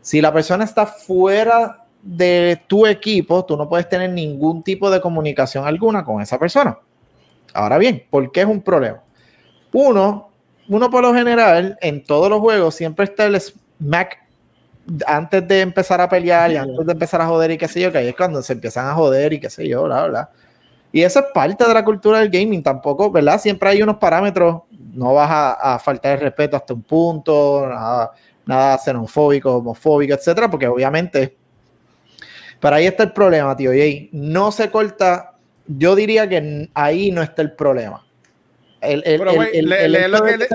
si la persona está fuera de tu equipo, tú no puedes tener ningún tipo de comunicación alguna con esa persona. Ahora bien, ¿por qué es un problema? Uno, uno por lo general, en todos los juegos siempre está el smack antes de empezar a pelear y antes de empezar a joder y qué sé yo, que ahí es cuando se empiezan a joder y qué sé yo, bla, bla. Y eso es parte de la cultura del gaming, tampoco, ¿verdad? Siempre hay unos parámetros, no vas a, a faltar el respeto hasta un punto, nada, nada xenofóbico, homofóbico, etcétera, porque obviamente, pero ahí está el problema, tío, y ahí no se corta, yo diría que ahí no está el problema. El, el- Pero, el- el- lo que le-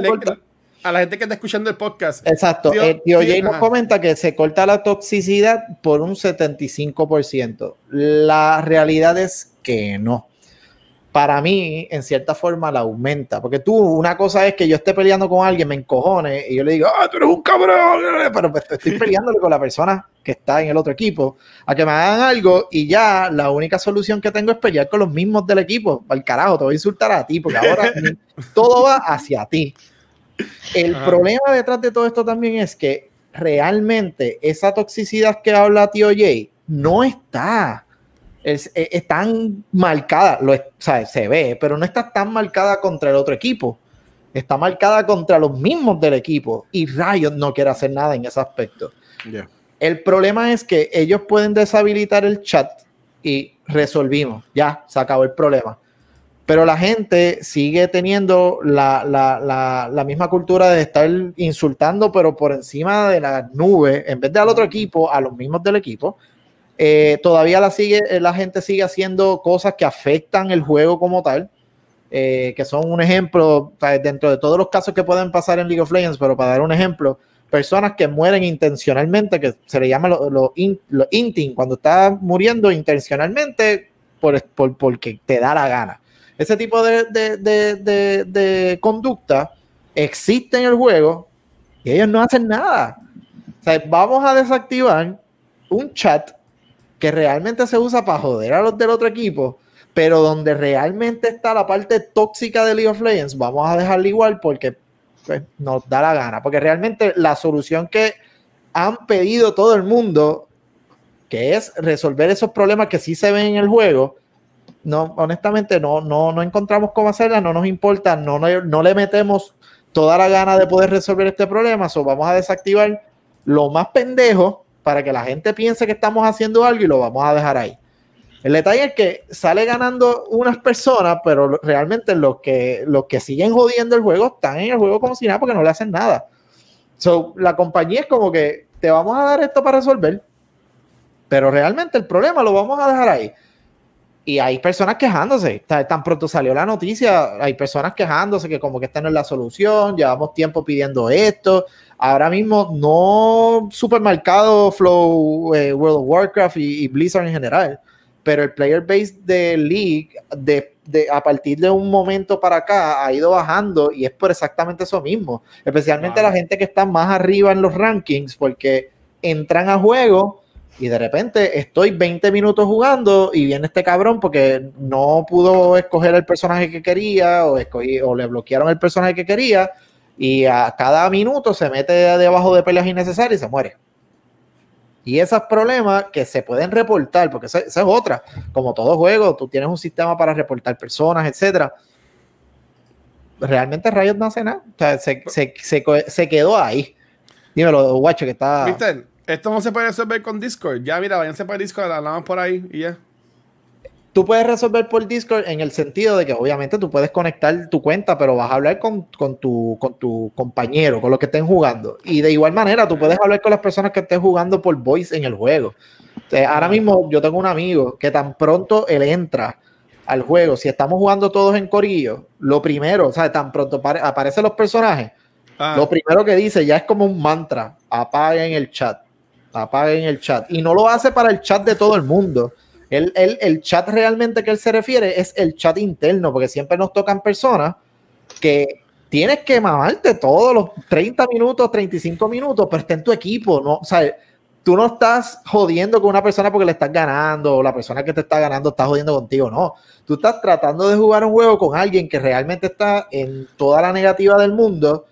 a la gente que está escuchando el podcast. Exacto. Tío- el tío tío, Jay nos ajá. comenta que se corta la toxicidad por un 75%. La realidad es que no. Para mí, en cierta forma, la aumenta. Porque tú, una cosa es que yo esté peleando con alguien, me encojone y yo le digo, ¡ah, tú eres un cabrón! [laughs] Pero pues, estoy peleándole con la persona que está en el otro equipo a que me hagan algo y ya la única solución que tengo es pelear con los mismos del equipo. Al carajo, te voy a insultar a ti porque ahora todo va hacia ti. El Ajá. problema detrás de todo esto también es que realmente esa toxicidad que habla tío Jay no está. Es, es- es tan marcada, lo, es- o sea, se ve, pero no está tan marcada contra el otro equipo. Está marcada contra los mismos del equipo y Riot no quiere hacer nada en ese aspecto. Yeah. El problema es que ellos pueden deshabilitar el chat y resolvimos. Ya, se acabó el problema. Pero la gente sigue teniendo la, la- la- la misma cultura de estar insultando, pero por encima de la nube, en vez de al otro equipo, a los mismos del equipo. Eh, todavía la, sigue, eh, la gente sigue haciendo cosas que afectan el juego como tal, eh, que son un ejemplo, dentro de todos los casos que pueden pasar en League of Legends, pero para dar un ejemplo, personas que mueren intencionalmente, que se le llama lo, lo in- lo inting, cuando está muriendo intencionalmente por, por- porque te da la gana. Ese tipo de, de- de- conducta existe en el juego y ellos no hacen nada. Vamos a desactivar un chat que realmente se usa para joder a los del otro equipo, pero donde realmente está la parte tóxica de League of Legends, vamos a dejarlo igual porque pues, nos da la gana. Porque realmente la solución que han pedido todo el mundo, que es resolver esos problemas que sí se ven en el juego, no, honestamente no, no, no encontramos cómo hacerla, no nos importa, no, no, no le metemos toda la gana de poder resolver este problema, so vamos a desactivar lo más pendejo para que la gente piense que estamos haciendo algo y lo vamos a dejar ahí. El detalle es que sale ganando unas personas, pero realmente los que, los que siguen jodiendo el juego están en el juego como si nada porque no le hacen nada. So, la compañía es como que te vamos a dar esto para resolver, pero realmente el problema lo vamos a dejar ahí. Y hay personas quejándose. Tan pronto salió la noticia, hay personas quejándose que como que esta no es la solución, llevamos tiempo pidiendo esto. Ahora mismo no supermercado Flow, eh, World of Warcraft y, y Blizzard en general, pero el player base de League de, de- a partir de un momento para acá ha ido bajando y es por exactamente eso mismo. Especialmente Wow. la gente que está más arriba en los rankings porque entran a juego y de repente estoy 20 minutos jugando y viene este cabrón porque no pudo escoger el personaje que quería o, escogí- o le bloquearon el personaje que quería y a cada minuto se mete debajo de peleas innecesarias y se muere. Y esos problemas que se pueden reportar, porque esa, es otra, como todo juego, tú tienes un sistema para reportar personas, etcétera. Realmente Riot no hace nada. O sea, se, se- se quedó ahí. Dímelo, guacho, que está. Mister, esto no se puede resolver con Discord. Ya, mira, váyanse para Discord, hablamos por ahí y ya. Tú puedes resolver por Discord en el sentido de que obviamente tú puedes conectar tu cuenta, pero vas a hablar con, con tu, con tu compañero, con los que estén jugando. Y de igual manera, tú puedes hablar con las personas que estén jugando por voice en el juego. Sea, ahora mismo yo tengo un amigo que tan pronto él entra al juego, si estamos jugando todos en corillo, lo primero, o sea, tan pronto apare- aparecen los personajes, Ah, lo primero que dice ya es como un mantra, apaguen el chat, apaguen el chat. Y no lo hace para el chat de todo el mundo. Él- él- el chat realmente que él se refiere es el chat interno, porque siempre nos tocan personas que tienes que mamarte todos los 30 minutos, 35 minutos, pero está en tu equipo, ¿no? O sea, tú no estás jodiendo con una persona porque le estás ganando, o la persona que te está ganando está jodiendo contigo, no. Tú estás tratando de jugar un juego con alguien que realmente está en toda la negativa del mundo,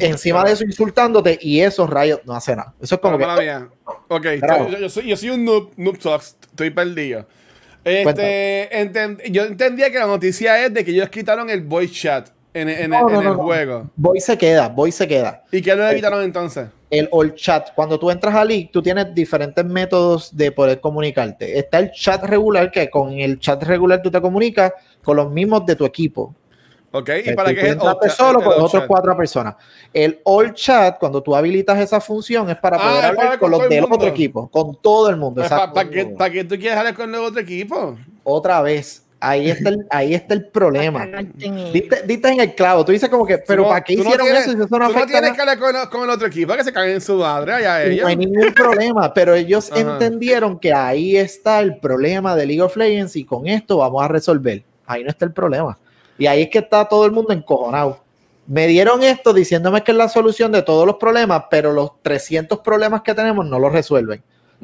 encima de eso insultándote, y eso Riot no hace nada. Eso es como Pero que. Ok, yo, yo soy, yo soy un noob, noob sucks, estoy perdido. Este, yo entendía que la noticia es de que ellos quitaron el voice chat en, en- No, en no, el no, juego. Voy se queda, voy se queda. ¿Y qué le quitaron entonces? el all chat. Cuando tú entras a League, tú tienes diferentes métodos de poder comunicarte. Está el chat regular, que con el chat regular tú te comunicas con los mismos de tu equipo. Ok, ¿y Eh, para qué es el entraste all chat? solo El con chat. cuatro personas. El all chat, cuando tú habilitas esa función, es para Ah, poder es hablar para con los el del mundo. otro equipo, con todo el mundo. Pues, ¿Para exacto. qué, tú quieres hablar con el otro equipo? Otra vez, ahí está el, [laughs] ahí está el problema. Diste, diste en el clavo. Tú dices como que, pero no- ¿para qué no hicieron tienes- eso si eso no Tú no tienes que hablar con, el- con el otro equipo que se caguen en su madre. Allá ellos. No hay ningún problema, pero ellos [laughs] Ajá. entendieron que ahí está el problema de League of Legends y con esto vamos a resolver. Ahí no está el problema. Y ahí es que está todo el mundo encojonado. Me dieron esto diciéndome que es la solución de todos los problemas, pero los 300 problemas que tenemos no los resuelven.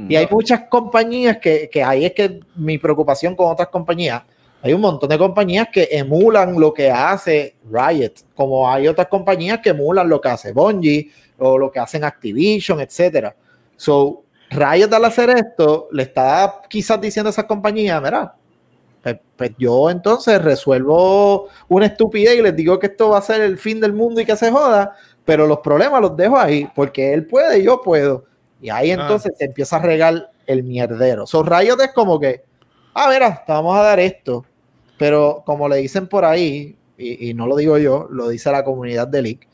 Y hay muchas compañías que, que ahí es que mi preocupación con otras compañías. Hay un montón de compañías que emulan lo que hace Riot, como hay otras compañías que emulan lo que hace Bungie o lo que hacen Activision, etcétera. So, Riot al hacer esto le está quizás diciendo a esas compañías, mira, pues, pues yo entonces resuelvo una estupidez y les digo que esto va a ser el fin del mundo y que se joda, pero los problemas los dejo ahí, porque él puede y yo puedo. Y ahí Ah. entonces se empieza a regar el mierdero. So, Riot es como que, ah, mira, te vamos a dar esto, pero como le dicen por ahí, y, y no lo digo yo, lo dice la comunidad de League,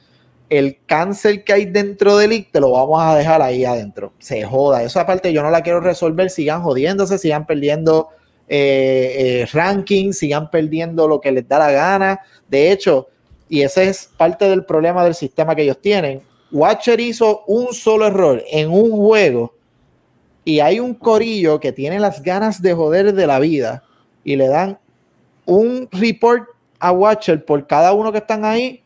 el cáncer que hay dentro de League te lo vamos a dejar ahí adentro. Se joda. Esa parte yo no la quiero resolver. Sigan jodiéndose, sigan perdiendo eh, eh, rankings, sigan perdiendo lo que les da la gana. De hecho, y ese es parte del problema del sistema que ellos tienen. Watcher hizo un solo error en un juego y hay un corillo que tiene las ganas de joder de la vida y le dan un report a Watcher por cada uno que están ahí.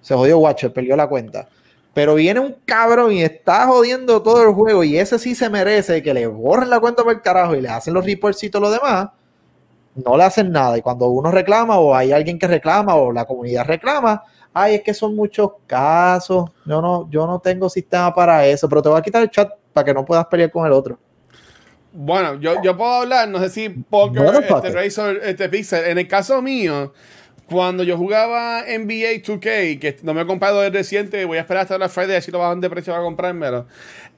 Se jodió Watcher, perdió la cuenta. Pero viene un cabrón y está jodiendo todo el juego y ese sí se merece que le borren la cuenta por el carajo y le hacen los reports y todo lo demás. No le hacen nada. Y cuando uno reclama o hay alguien que reclama o la comunidad reclama, ay, es que son muchos casos. Yo no, yo no tengo sistema para eso, pero te voy a quitar el chat para que no puedas pelear con el otro. Bueno, yo, yo puedo hablar, no sé si Poker, Motherfucker. este Razor, este Pixel. En el caso mío, cuando yo jugaba NBA 2K, que no me he comprado el reciente, voy a esperar hasta la Friday, así lo bajan de precio para comprármelo.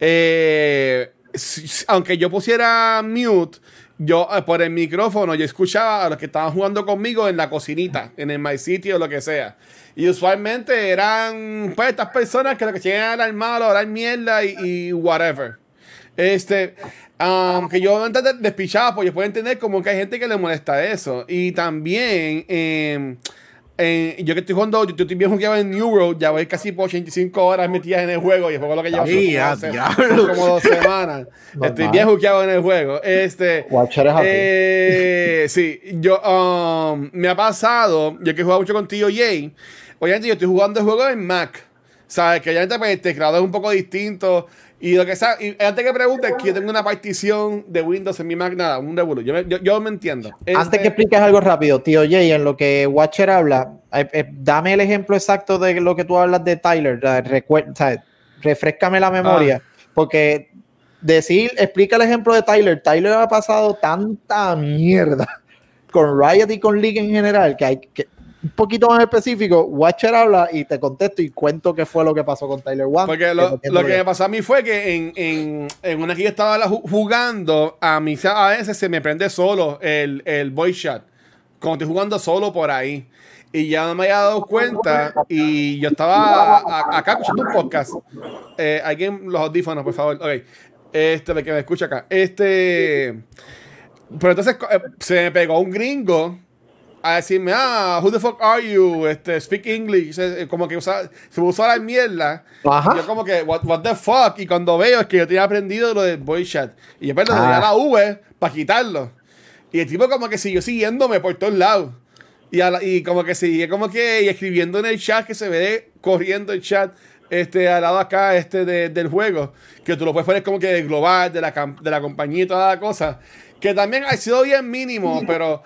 Eh, si- si- aunque yo pusiera mute, yo eh, por el micrófono, yo escuchaba a los que estaban jugando conmigo en la cocinita, en el My City o lo que sea. Y usualmente eran pues estas personas que lo que llegan a hablar malo, a hablar mierda y, y whatever. Este, um, que yo antes de- despichaba, pues yo puedo entender como que hay gente que le molesta eso. Y también, eh, eh, yo que estoy jugando, yo, yo estoy bien jugado en New World, ya voy casi por 85 horas metidas en el juego y el juego lo que llevo Sí, como, son como dos semanas. [laughs] Estoy bien jugueado en el juego. Este, Watcher es así. eh, sí, yo um, me ha pasado, yo que he jugado mucho contigo, Jay. Obviamente, yo estoy jugando el juego en Mac. ¿Sabes? Que obviamente pues, el teclado es un poco distinto. Y lo que sea, y antes que preguntes, que yo tengo una partición de Windows en mi Mac, nada, un revuelo. Yo, me- yo, yo me entiendo. Antes Este, que expliques algo rápido, tío Jay, en lo que Watcher habla, eh, eh, dame el ejemplo exacto de lo que tú hablas de Tyler. recuer- o sea, refrescame la memoria, porque decir, explica el ejemplo de Tyler. Tyler ha pasado tanta mierda [laughs] con Riot y con League en general que hay que un poquito más específico. Watcher habla y te contesto y cuento qué fue lo que pasó con Tyler One. Porque lo, lo que me pasó a mí fue que en, en, en una que yo estaba jugando, a mí a veces se me prende solo el, el voice chat. Cuando estoy jugando solo por ahí. Y ya no me había dado cuenta. Y yo estaba a- acá escuchando un podcast. Eh, alguien, los audífonos, por favor. Ok. Este, que me escucha acá. Este. Pero entonces eh, se me pegó un gringo a decirme, ah, who the fuck are you? Este, speak English. Eh, Como que usa, se usó la mierda. Ajá. Yo como que, what, what the fuck? Y cuando veo es que yo tenía aprendido lo del voice chat. Y yo perdón, le di a Ah. la V para quitarlo. Y el tipo como que siguió siguiéndome por todos lados. Y, la- y como que sigue como que y escribiendo en el chat que se ve corriendo el chat este, al lado acá este de- del juego. Que tú lo puedes poner como que global, de la, de la compañía y toda la cosa. Que también ha sido bien mínimo, pero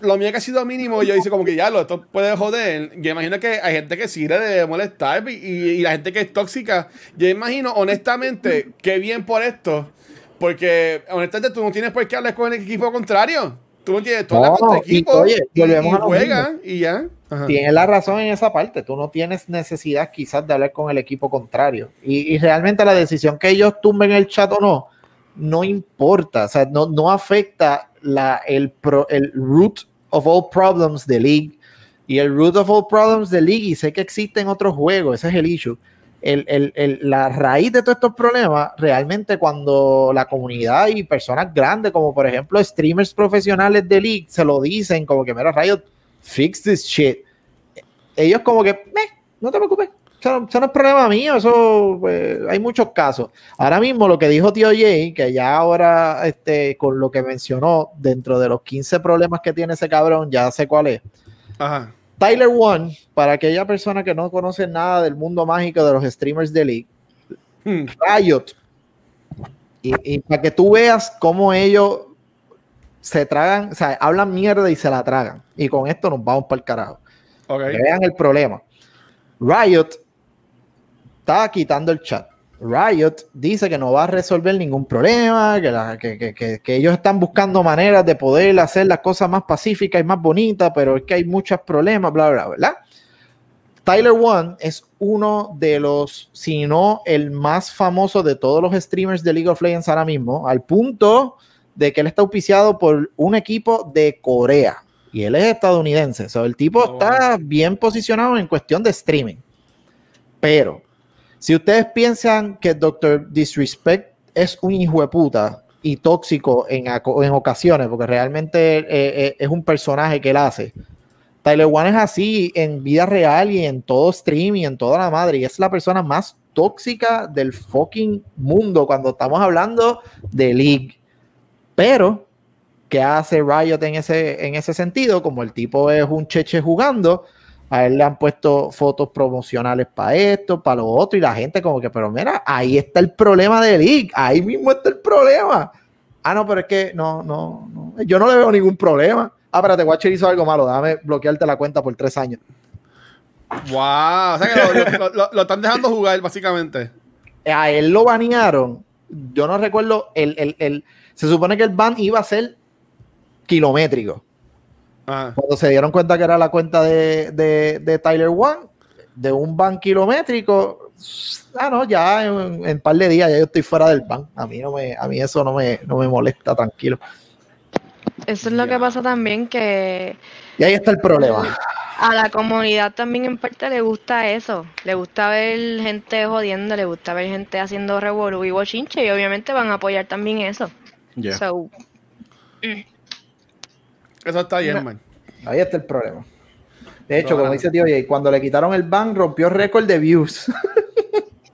lo mío que ha sido mínimo, yo hice como que ya lo, esto puede joder. Yo imagino que hay gente que le debe molestar y, y- y la gente que es tóxica. Yo imagino, honestamente, [laughs] que bien por esto. Porque, honestamente, tú no tienes por qué hablar con el equipo contrario. Tú no tienes, tú hablas No, con tu y, equipo oye, y, volvemos y juegan y ya. Ajá. Tienes la razón en esa parte. Tú no tienes necesidad quizás de hablar con el equipo contrario. Y, y realmente la decisión que ellos tumben el chat o no, no importa. O sea, no, no afecta la, el, pro- el root of all problems de League. Y el root of all problems de League, y sé que existen otros juegos, ese es el issue, el- el- el- la raíz de todos estos problemas, realmente cuando la comunidad y personas grandes, como por ejemplo streamers profesionales de League, se lo dicen como que, mira, Riot, fix this shit. Ellos como que, "Meh, no te preocupes, eso, no- eso no es problema mío, eso pues, hay muchos casos. Ahora mismo lo que dijo Tío Jay, que ya ahora este, con lo que mencionó, dentro de los 15 problemas que tiene ese cabrón, ya sé cuál es. Ajá. Tyler One, para aquella persona que no conoce nada del mundo mágico de los streamers de League, Hmm. Riot, y, y para que tú veas cómo ellos se tragan, o sea, hablan mierda y se la tragan. Y con esto nos vamos para el carajo. Ok. Que Vean el problema. Riot está quitando el chat. Riot dice que no va a resolver ningún problema, que, la- que- que- que- que ellos están buscando maneras de poder hacer las cosas más pacíficas y más bonitas, pero es que hay muchos problemas, bla, bla, bla, ¿verdad? Tyler One es uno de los, si no el más famoso de todos los streamers de League of Legends ahora mismo, al punto de que él está auspiciado por un equipo de Corea y él es estadounidense. O sea, el tipo Oh. está bien posicionado en cuestión de streaming. Pero si ustedes piensan que Dr. Disrespect es un hijo de puta y tóxico en, en ocasiones, porque realmente eh, eh, es un personaje que él hace. Tyler One es así en vida real y en todo stream y en toda la madre. Y es la persona más tóxica del fucking mundo cuando estamos hablando de League. Pero, ¿qué hace Riot en ese, en ese sentido? Como el tipo es un cheche jugando, a él le han puesto fotos promocionales para esto, para lo otro, y la gente como que, pero mira, ahí está el problema de League, ahí mismo está el problema. Ah, no, pero es que no, no, no, yo no le veo ningún problema. Ah, espérate, Watcher hizo algo malo, déjame bloquearte la cuenta por tres años. Wow. O sea que lo, lo- lo- lo están dejando jugar, básicamente. A él lo banearon, yo no recuerdo, el, el, el- se supone que el ban iba a ser kilométrico. Ajá. Cuando se dieron cuenta que era la cuenta de, de, de Tyler One, de un ban kilométrico, ah, no, ya en, en un par de días ya yo estoy fuera del ban. A mí no me, a mí eso no me, no me molesta, tranquilo. Eso es lo que pasa también, que Y ahí está el problema. a la comunidad también en parte le gusta eso. Le gusta ver gente jodiendo, le gusta ver gente haciendo revolú y bochinche y obviamente van a apoyar también eso. Yeah. So, Eso está bien, man. Ahí está el problema. De hecho, como dice tío Jay, cuando le quitaron el ban, rompió récord de views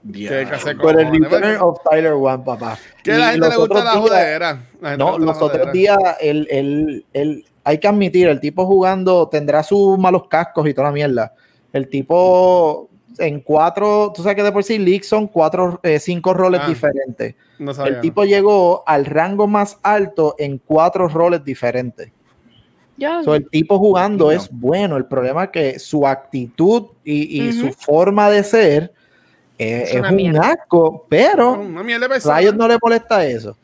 de por el return of Tyler One, papá. Que a Y la gente le gusta la jodera. No, los otros días, él, él- él- hay que admitir, el tipo jugando tendrá sus malos cascos y toda la mierda. El tipo en cuatro, tú sabes que de por sí League son cuatro, eh, cinco roles Ah, diferentes. No sabía. El tipo llegó al rango más alto en cuatro roles diferentes. So, el tipo jugando No. es bueno. El problema es que su actitud y, su forma de ser eh, Es un mierda. asco, pero persona. Riot no le molesta eso.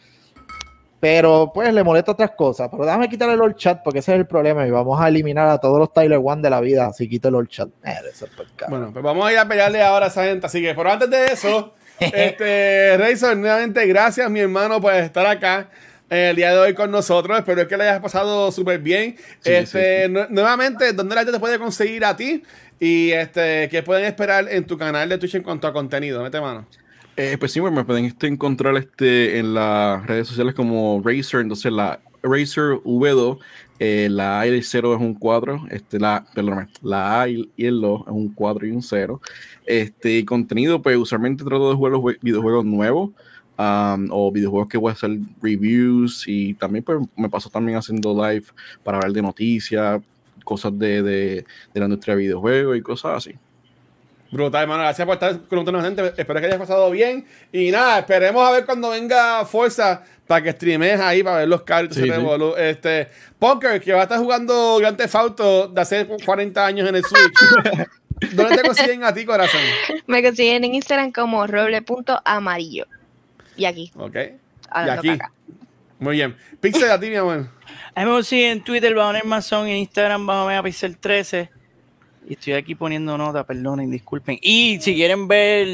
Pero pues le molesta otras cosas. Pero déjame quitarle el all chat porque ese es el problema. Y vamos a eliminar a todos los Tyler One de la vida. Así quito el all chat. Eh, eso es. Bueno, pues vamos a ir a pelearle ahora a esa gente. Así que, pero antes de eso, [laughs] este, Razor, nuevamente gracias, mi hermano, por estar acá el día de hoy con nosotros. Espero que le hayas pasado súper bien. Sí, este, sí. nu- nuevamente, ¿dónde la gente te puede conseguir a ti? Y este, ¿qué pueden esperar en tu canal de Twitch en cuanto a contenido? Mete mano. Eh, pues sí, me pueden este, encontrar este, en las redes sociales como Razer, entonces la Razer V2, eh, la A y el 0 es un 4, este, la, perdóname, la A y el 2 es un 4 y un 0. Este, contenido, pues usualmente trato de jugar los jue- videojuegos nuevos um, o videojuegos que voy a hacer reviews y también pues me paso también haciendo live para hablar de noticias, cosas de, de, de la industria de videojuegos y cosas así. Brutal, hermano. Gracias por estar con nosotros, gente. Espero que hayas pasado bien. Y nada, esperemos a ver cuando venga Fuerza para que streames ahí para ver los carros. Sí, sí. Este, Punker, que va a estar jugando Grand Theft Auto de hace 40 años en el Switch. [laughs] ¿Dónde te consiguen a ti, corazón? me consiguen en Instagram como roble.amarillo. Y aquí, Ok. Y aquí. Muy bien. Pixel a ti, mi amor. A mí me en Twitter bajo Nermason, en Instagram bajo Megapixel 13. Y estoy aquí poniendo nota, perdonen, disculpen. Y si quieren ver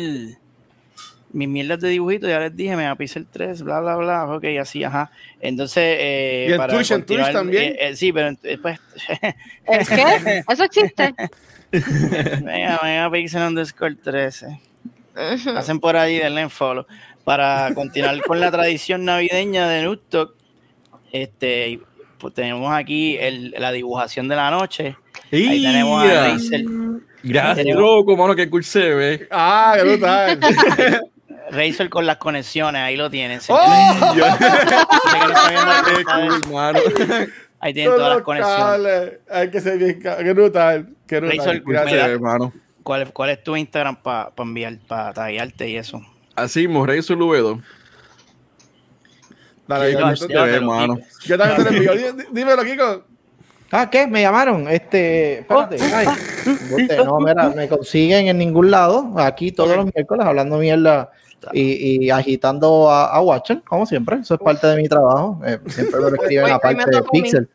mis mierdas de dibujitos, ya les dije, Megapixel 3, bla, bla, bla. Ok, así, ajá. Entonces, eh, ¿Y en para Twitch, en Twitch también? eh, eh, sí, pero eh, pues, [laughs] ¿Es que? ¿Eso existe? venga, Megapixel underscore 13. [laughs] Hacen por ahí, denle en follow. Para continuar con la tradición navideña de Nuttok, este, pues tenemos aquí el- la dibujación de la noche. Ahí tenemos a. Razer, Gracias, Tenemos- loco, mano, que cool se ve. Ah, qué brutal. [laughs] Razer con las conexiones, ahí lo tienen. ¡Oh! [laughs] Qué cool, mano. Ahí tienen todas las conexiones. Hay que ser bien. Qué brutal. Qué brutal. Razer, Gracias. mira. Sí, mano. ¿Cuál, es- ¿Cuál es tu Instagram para enviar, para taguearte y eso? Así, Morrey Luedo. Dale, Qué yo, cool yo- se llévatelo, ve, Kiko. mano. yo también te lo envío. Dí- dí- Dímelo, Kiko. Ah, ¿qué? Me llamaron. Este, espérate. Ay, bote, no, mira, me consiguen en ningún lado. Aquí todos los miércoles hablando mierda y, y agitando a, a Watcher, como siempre. Eso es parte de mi trabajo. Eh, siempre me lo escriben aparte de. Pixel.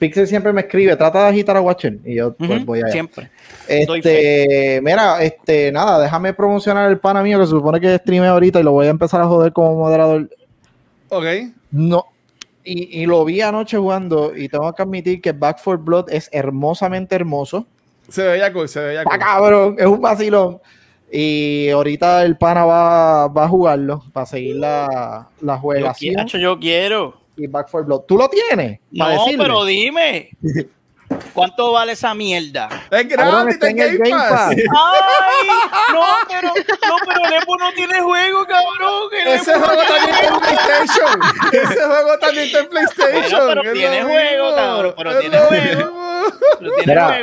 Pixel siempre me escribe, trata de agitar a Watcher. Y yo pues voy allá. Siempre. Este, mira, este, nada, déjame promocionar el pana mío que se supone que streame ahorita y lo voy a empezar a joder como moderador. Ok. No. Y, y lo vi anoche jugando y tengo que admitir que Back for Blood es hermosamente hermoso. Se veía cool, se veía cool. cabrón, es un vacilón. Y ahorita el pana va, va a jugarlo para seguir la, la Yo, juegación Hacho, yo quiero. Y Back for Blood. ¿Tú lo tienes? No, pero dime. [laughs] ¿Cuánto vale esa mierda? Es gratis, está en el Game Pass. [laughs] ¡Ay! No, pero, no, pero el Epo no tiene juego, cabrón. Ese no juego tiene también está en juego. PlayStation. [laughs] Ese juego también está en PlayStation. Bueno, pero tiene juego, cabrón, pero tiene juego. [laughs] tiene Mira.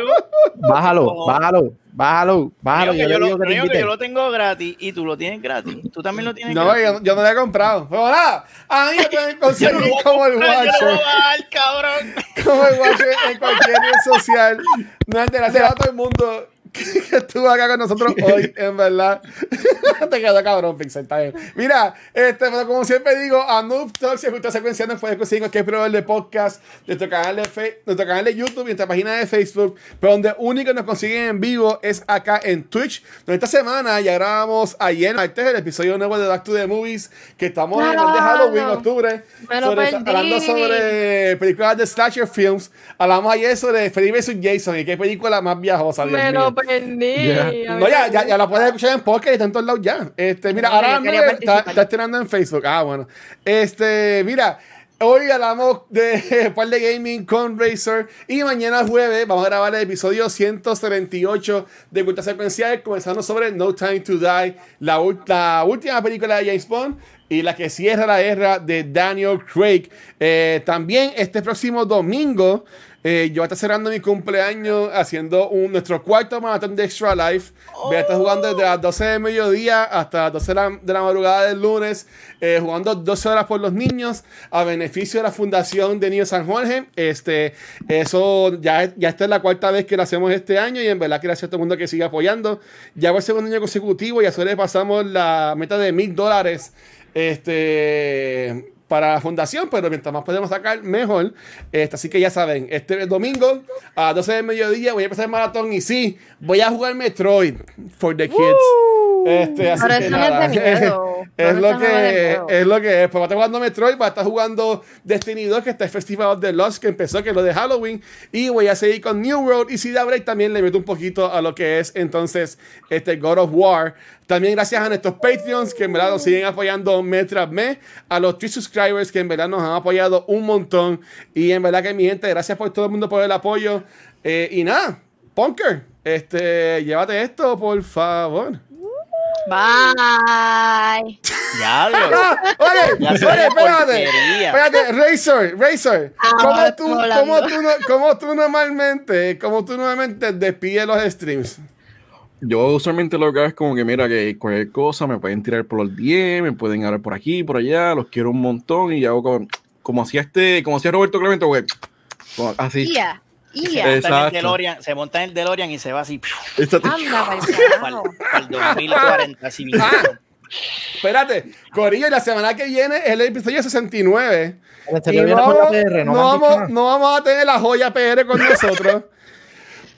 Bájalo, bájalo, bájalo, bájalo. Yo lo, que que yo lo tengo gratis y tú lo tienes gratis. Tú también lo tienes No, gratis. yo, yo no lo he comprado. Pero nada, a mí me pueden conseguir como el comprar, yo lo voy Watcher. cabrón. [laughs] Como el Watcher en cualquier red social. No, gracias a todo el mundo que estuvo acá con nosotros hoy, en verdad. [laughs] Te quedó cabrón, Pixel, está bien. Mira, este, pero como siempre digo, a Noob Talk, si usted secuencia nos puede conseguir en cualquier proveedor de podcast, nuestro canal de, Fe- nuestro canal de YouTube y nuestra página de Facebook, pero donde único nos consiguen en vivo es acá en Twitch. Donde esta semana ya grabamos ayer, martes, el episodio nuevo de Back to the Movies, que estamos en el mes de Halloween, No. octubre, sobre- hablando sobre películas de slasher films. Hablamos ayer sobre Freddy vs. Jason y qué película más viajosa, Dios mío. No, ya, ya, ya la puedes escuchar en podcast y está en todos lados ya. Este, mira, No, ahora está, está estrenando en Facebook. Ah, bueno. Este, mira, hoy hablamos de [laughs] par de gaming con Razer y mañana jueves vamos a grabar el episodio 178 de Cultura Secuencial, comenzando sobre No Time to Die, la, la última película de James Bond y la que cierra la guerra de Daniel Craig. Eh, también este próximo domingo. eh, yo voy a estar cerrando mi cumpleaños haciendo un, nuestro cuarto maratón de Extra Life. Voy a estar jugando desde las 12 de mediodía hasta las 12 de la, de la madrugada del lunes, eh, jugando 12 horas por los niños a beneficio de la Fundación de Niños San Jorge. Este, eso ya, ya esta es la cuarta vez que lo hacemos este año y en verdad gracias a todo el mundo que sigue apoyando. Ya por el segundo año consecutivo ya sobrepasamos la meta de mil dólares este, para la fundación, pero mientras más podemos sacar, mejor. Este, así que ya saben, este domingo a las 12 del mediodía voy a empezar el maratón y sí, voy a jugar Metroid for the kids. Este, así Pero que eso no es nada, de miedo. [laughs] es, No lo nada que, miedo. es lo que es. Pues va a estar jugando Metroid, va a estar jugando Destiny 2, que está el Festival of the Lost, que empezó, que es lo de Halloween. Y voy a seguir con New World. Y si da break, también le meto un poquito a lo que es entonces este God of War. También gracias a nuestros Patreons, que en verdad nos siguen apoyando mes tras mes. A los Twitch subscribers, que en verdad nos han apoyado un montón. Y en verdad que mi gente, gracias por todo el mundo por el apoyo. Eh, y nada, Punker, este, llévate esto, por favor. Bye. Diablo. [laughs] Ah, oye, Ya oye, espérate. Espérate, Razor, Razor. ¿Cómo Ah, tú, hablando. cómo, tú, no- cómo tú normalmente, cómo tú normalmente despides los streams? Yo usualmente lo que hago es como que, mira, que cualquier cosa me pueden tirar por los 10, me pueden hablar por aquí, por allá, los quiero un montón y hago como, como hacía este, como hacía Roberto Clemente, güey. Así. Ia. Se monta, en el Exacto. DeLorean, se monta en el DeLorean y se va así. Anda, para carajo. el 2040. Así mismo. Ah, espérate, Corillo, y la semana que viene es el episodio 69. Este Y no, vamos, no vamos, no vamos a tener la joya PR con nosotros.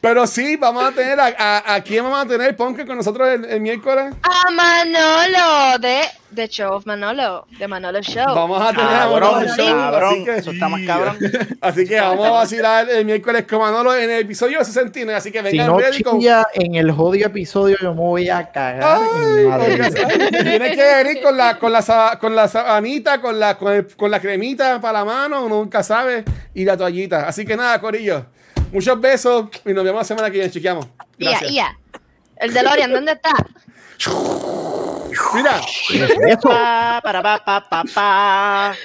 Pero sí, vamos a tener a, a, a quién vamos a tener, Ponke, con nosotros el, el miércoles. A Manolo de The Show of Manolo, de Manolo Show. Vamos a tener a Cabrón, Manolo Show, cabrón, así que, eso está más cabrón. [laughs] así que vamos a vacilar el miércoles con Manolo en el episodio 69. Así que Si vengan no ready con. chilla en el jodido episodio, yo me voy a cagar Tienes que venir con la, con la, con la sabanita, con la, con, el- con la cremita para la mano, uno nunca sabe, y la toallita. Así que nada, Corillo. Muchos besos y nos vemos la semana que viene. Chequeamos. Ia, Gracias. ia. El DeLorean, ¿dónde está? Mira. Eso. Pa, para, pa, pa, pa, pa.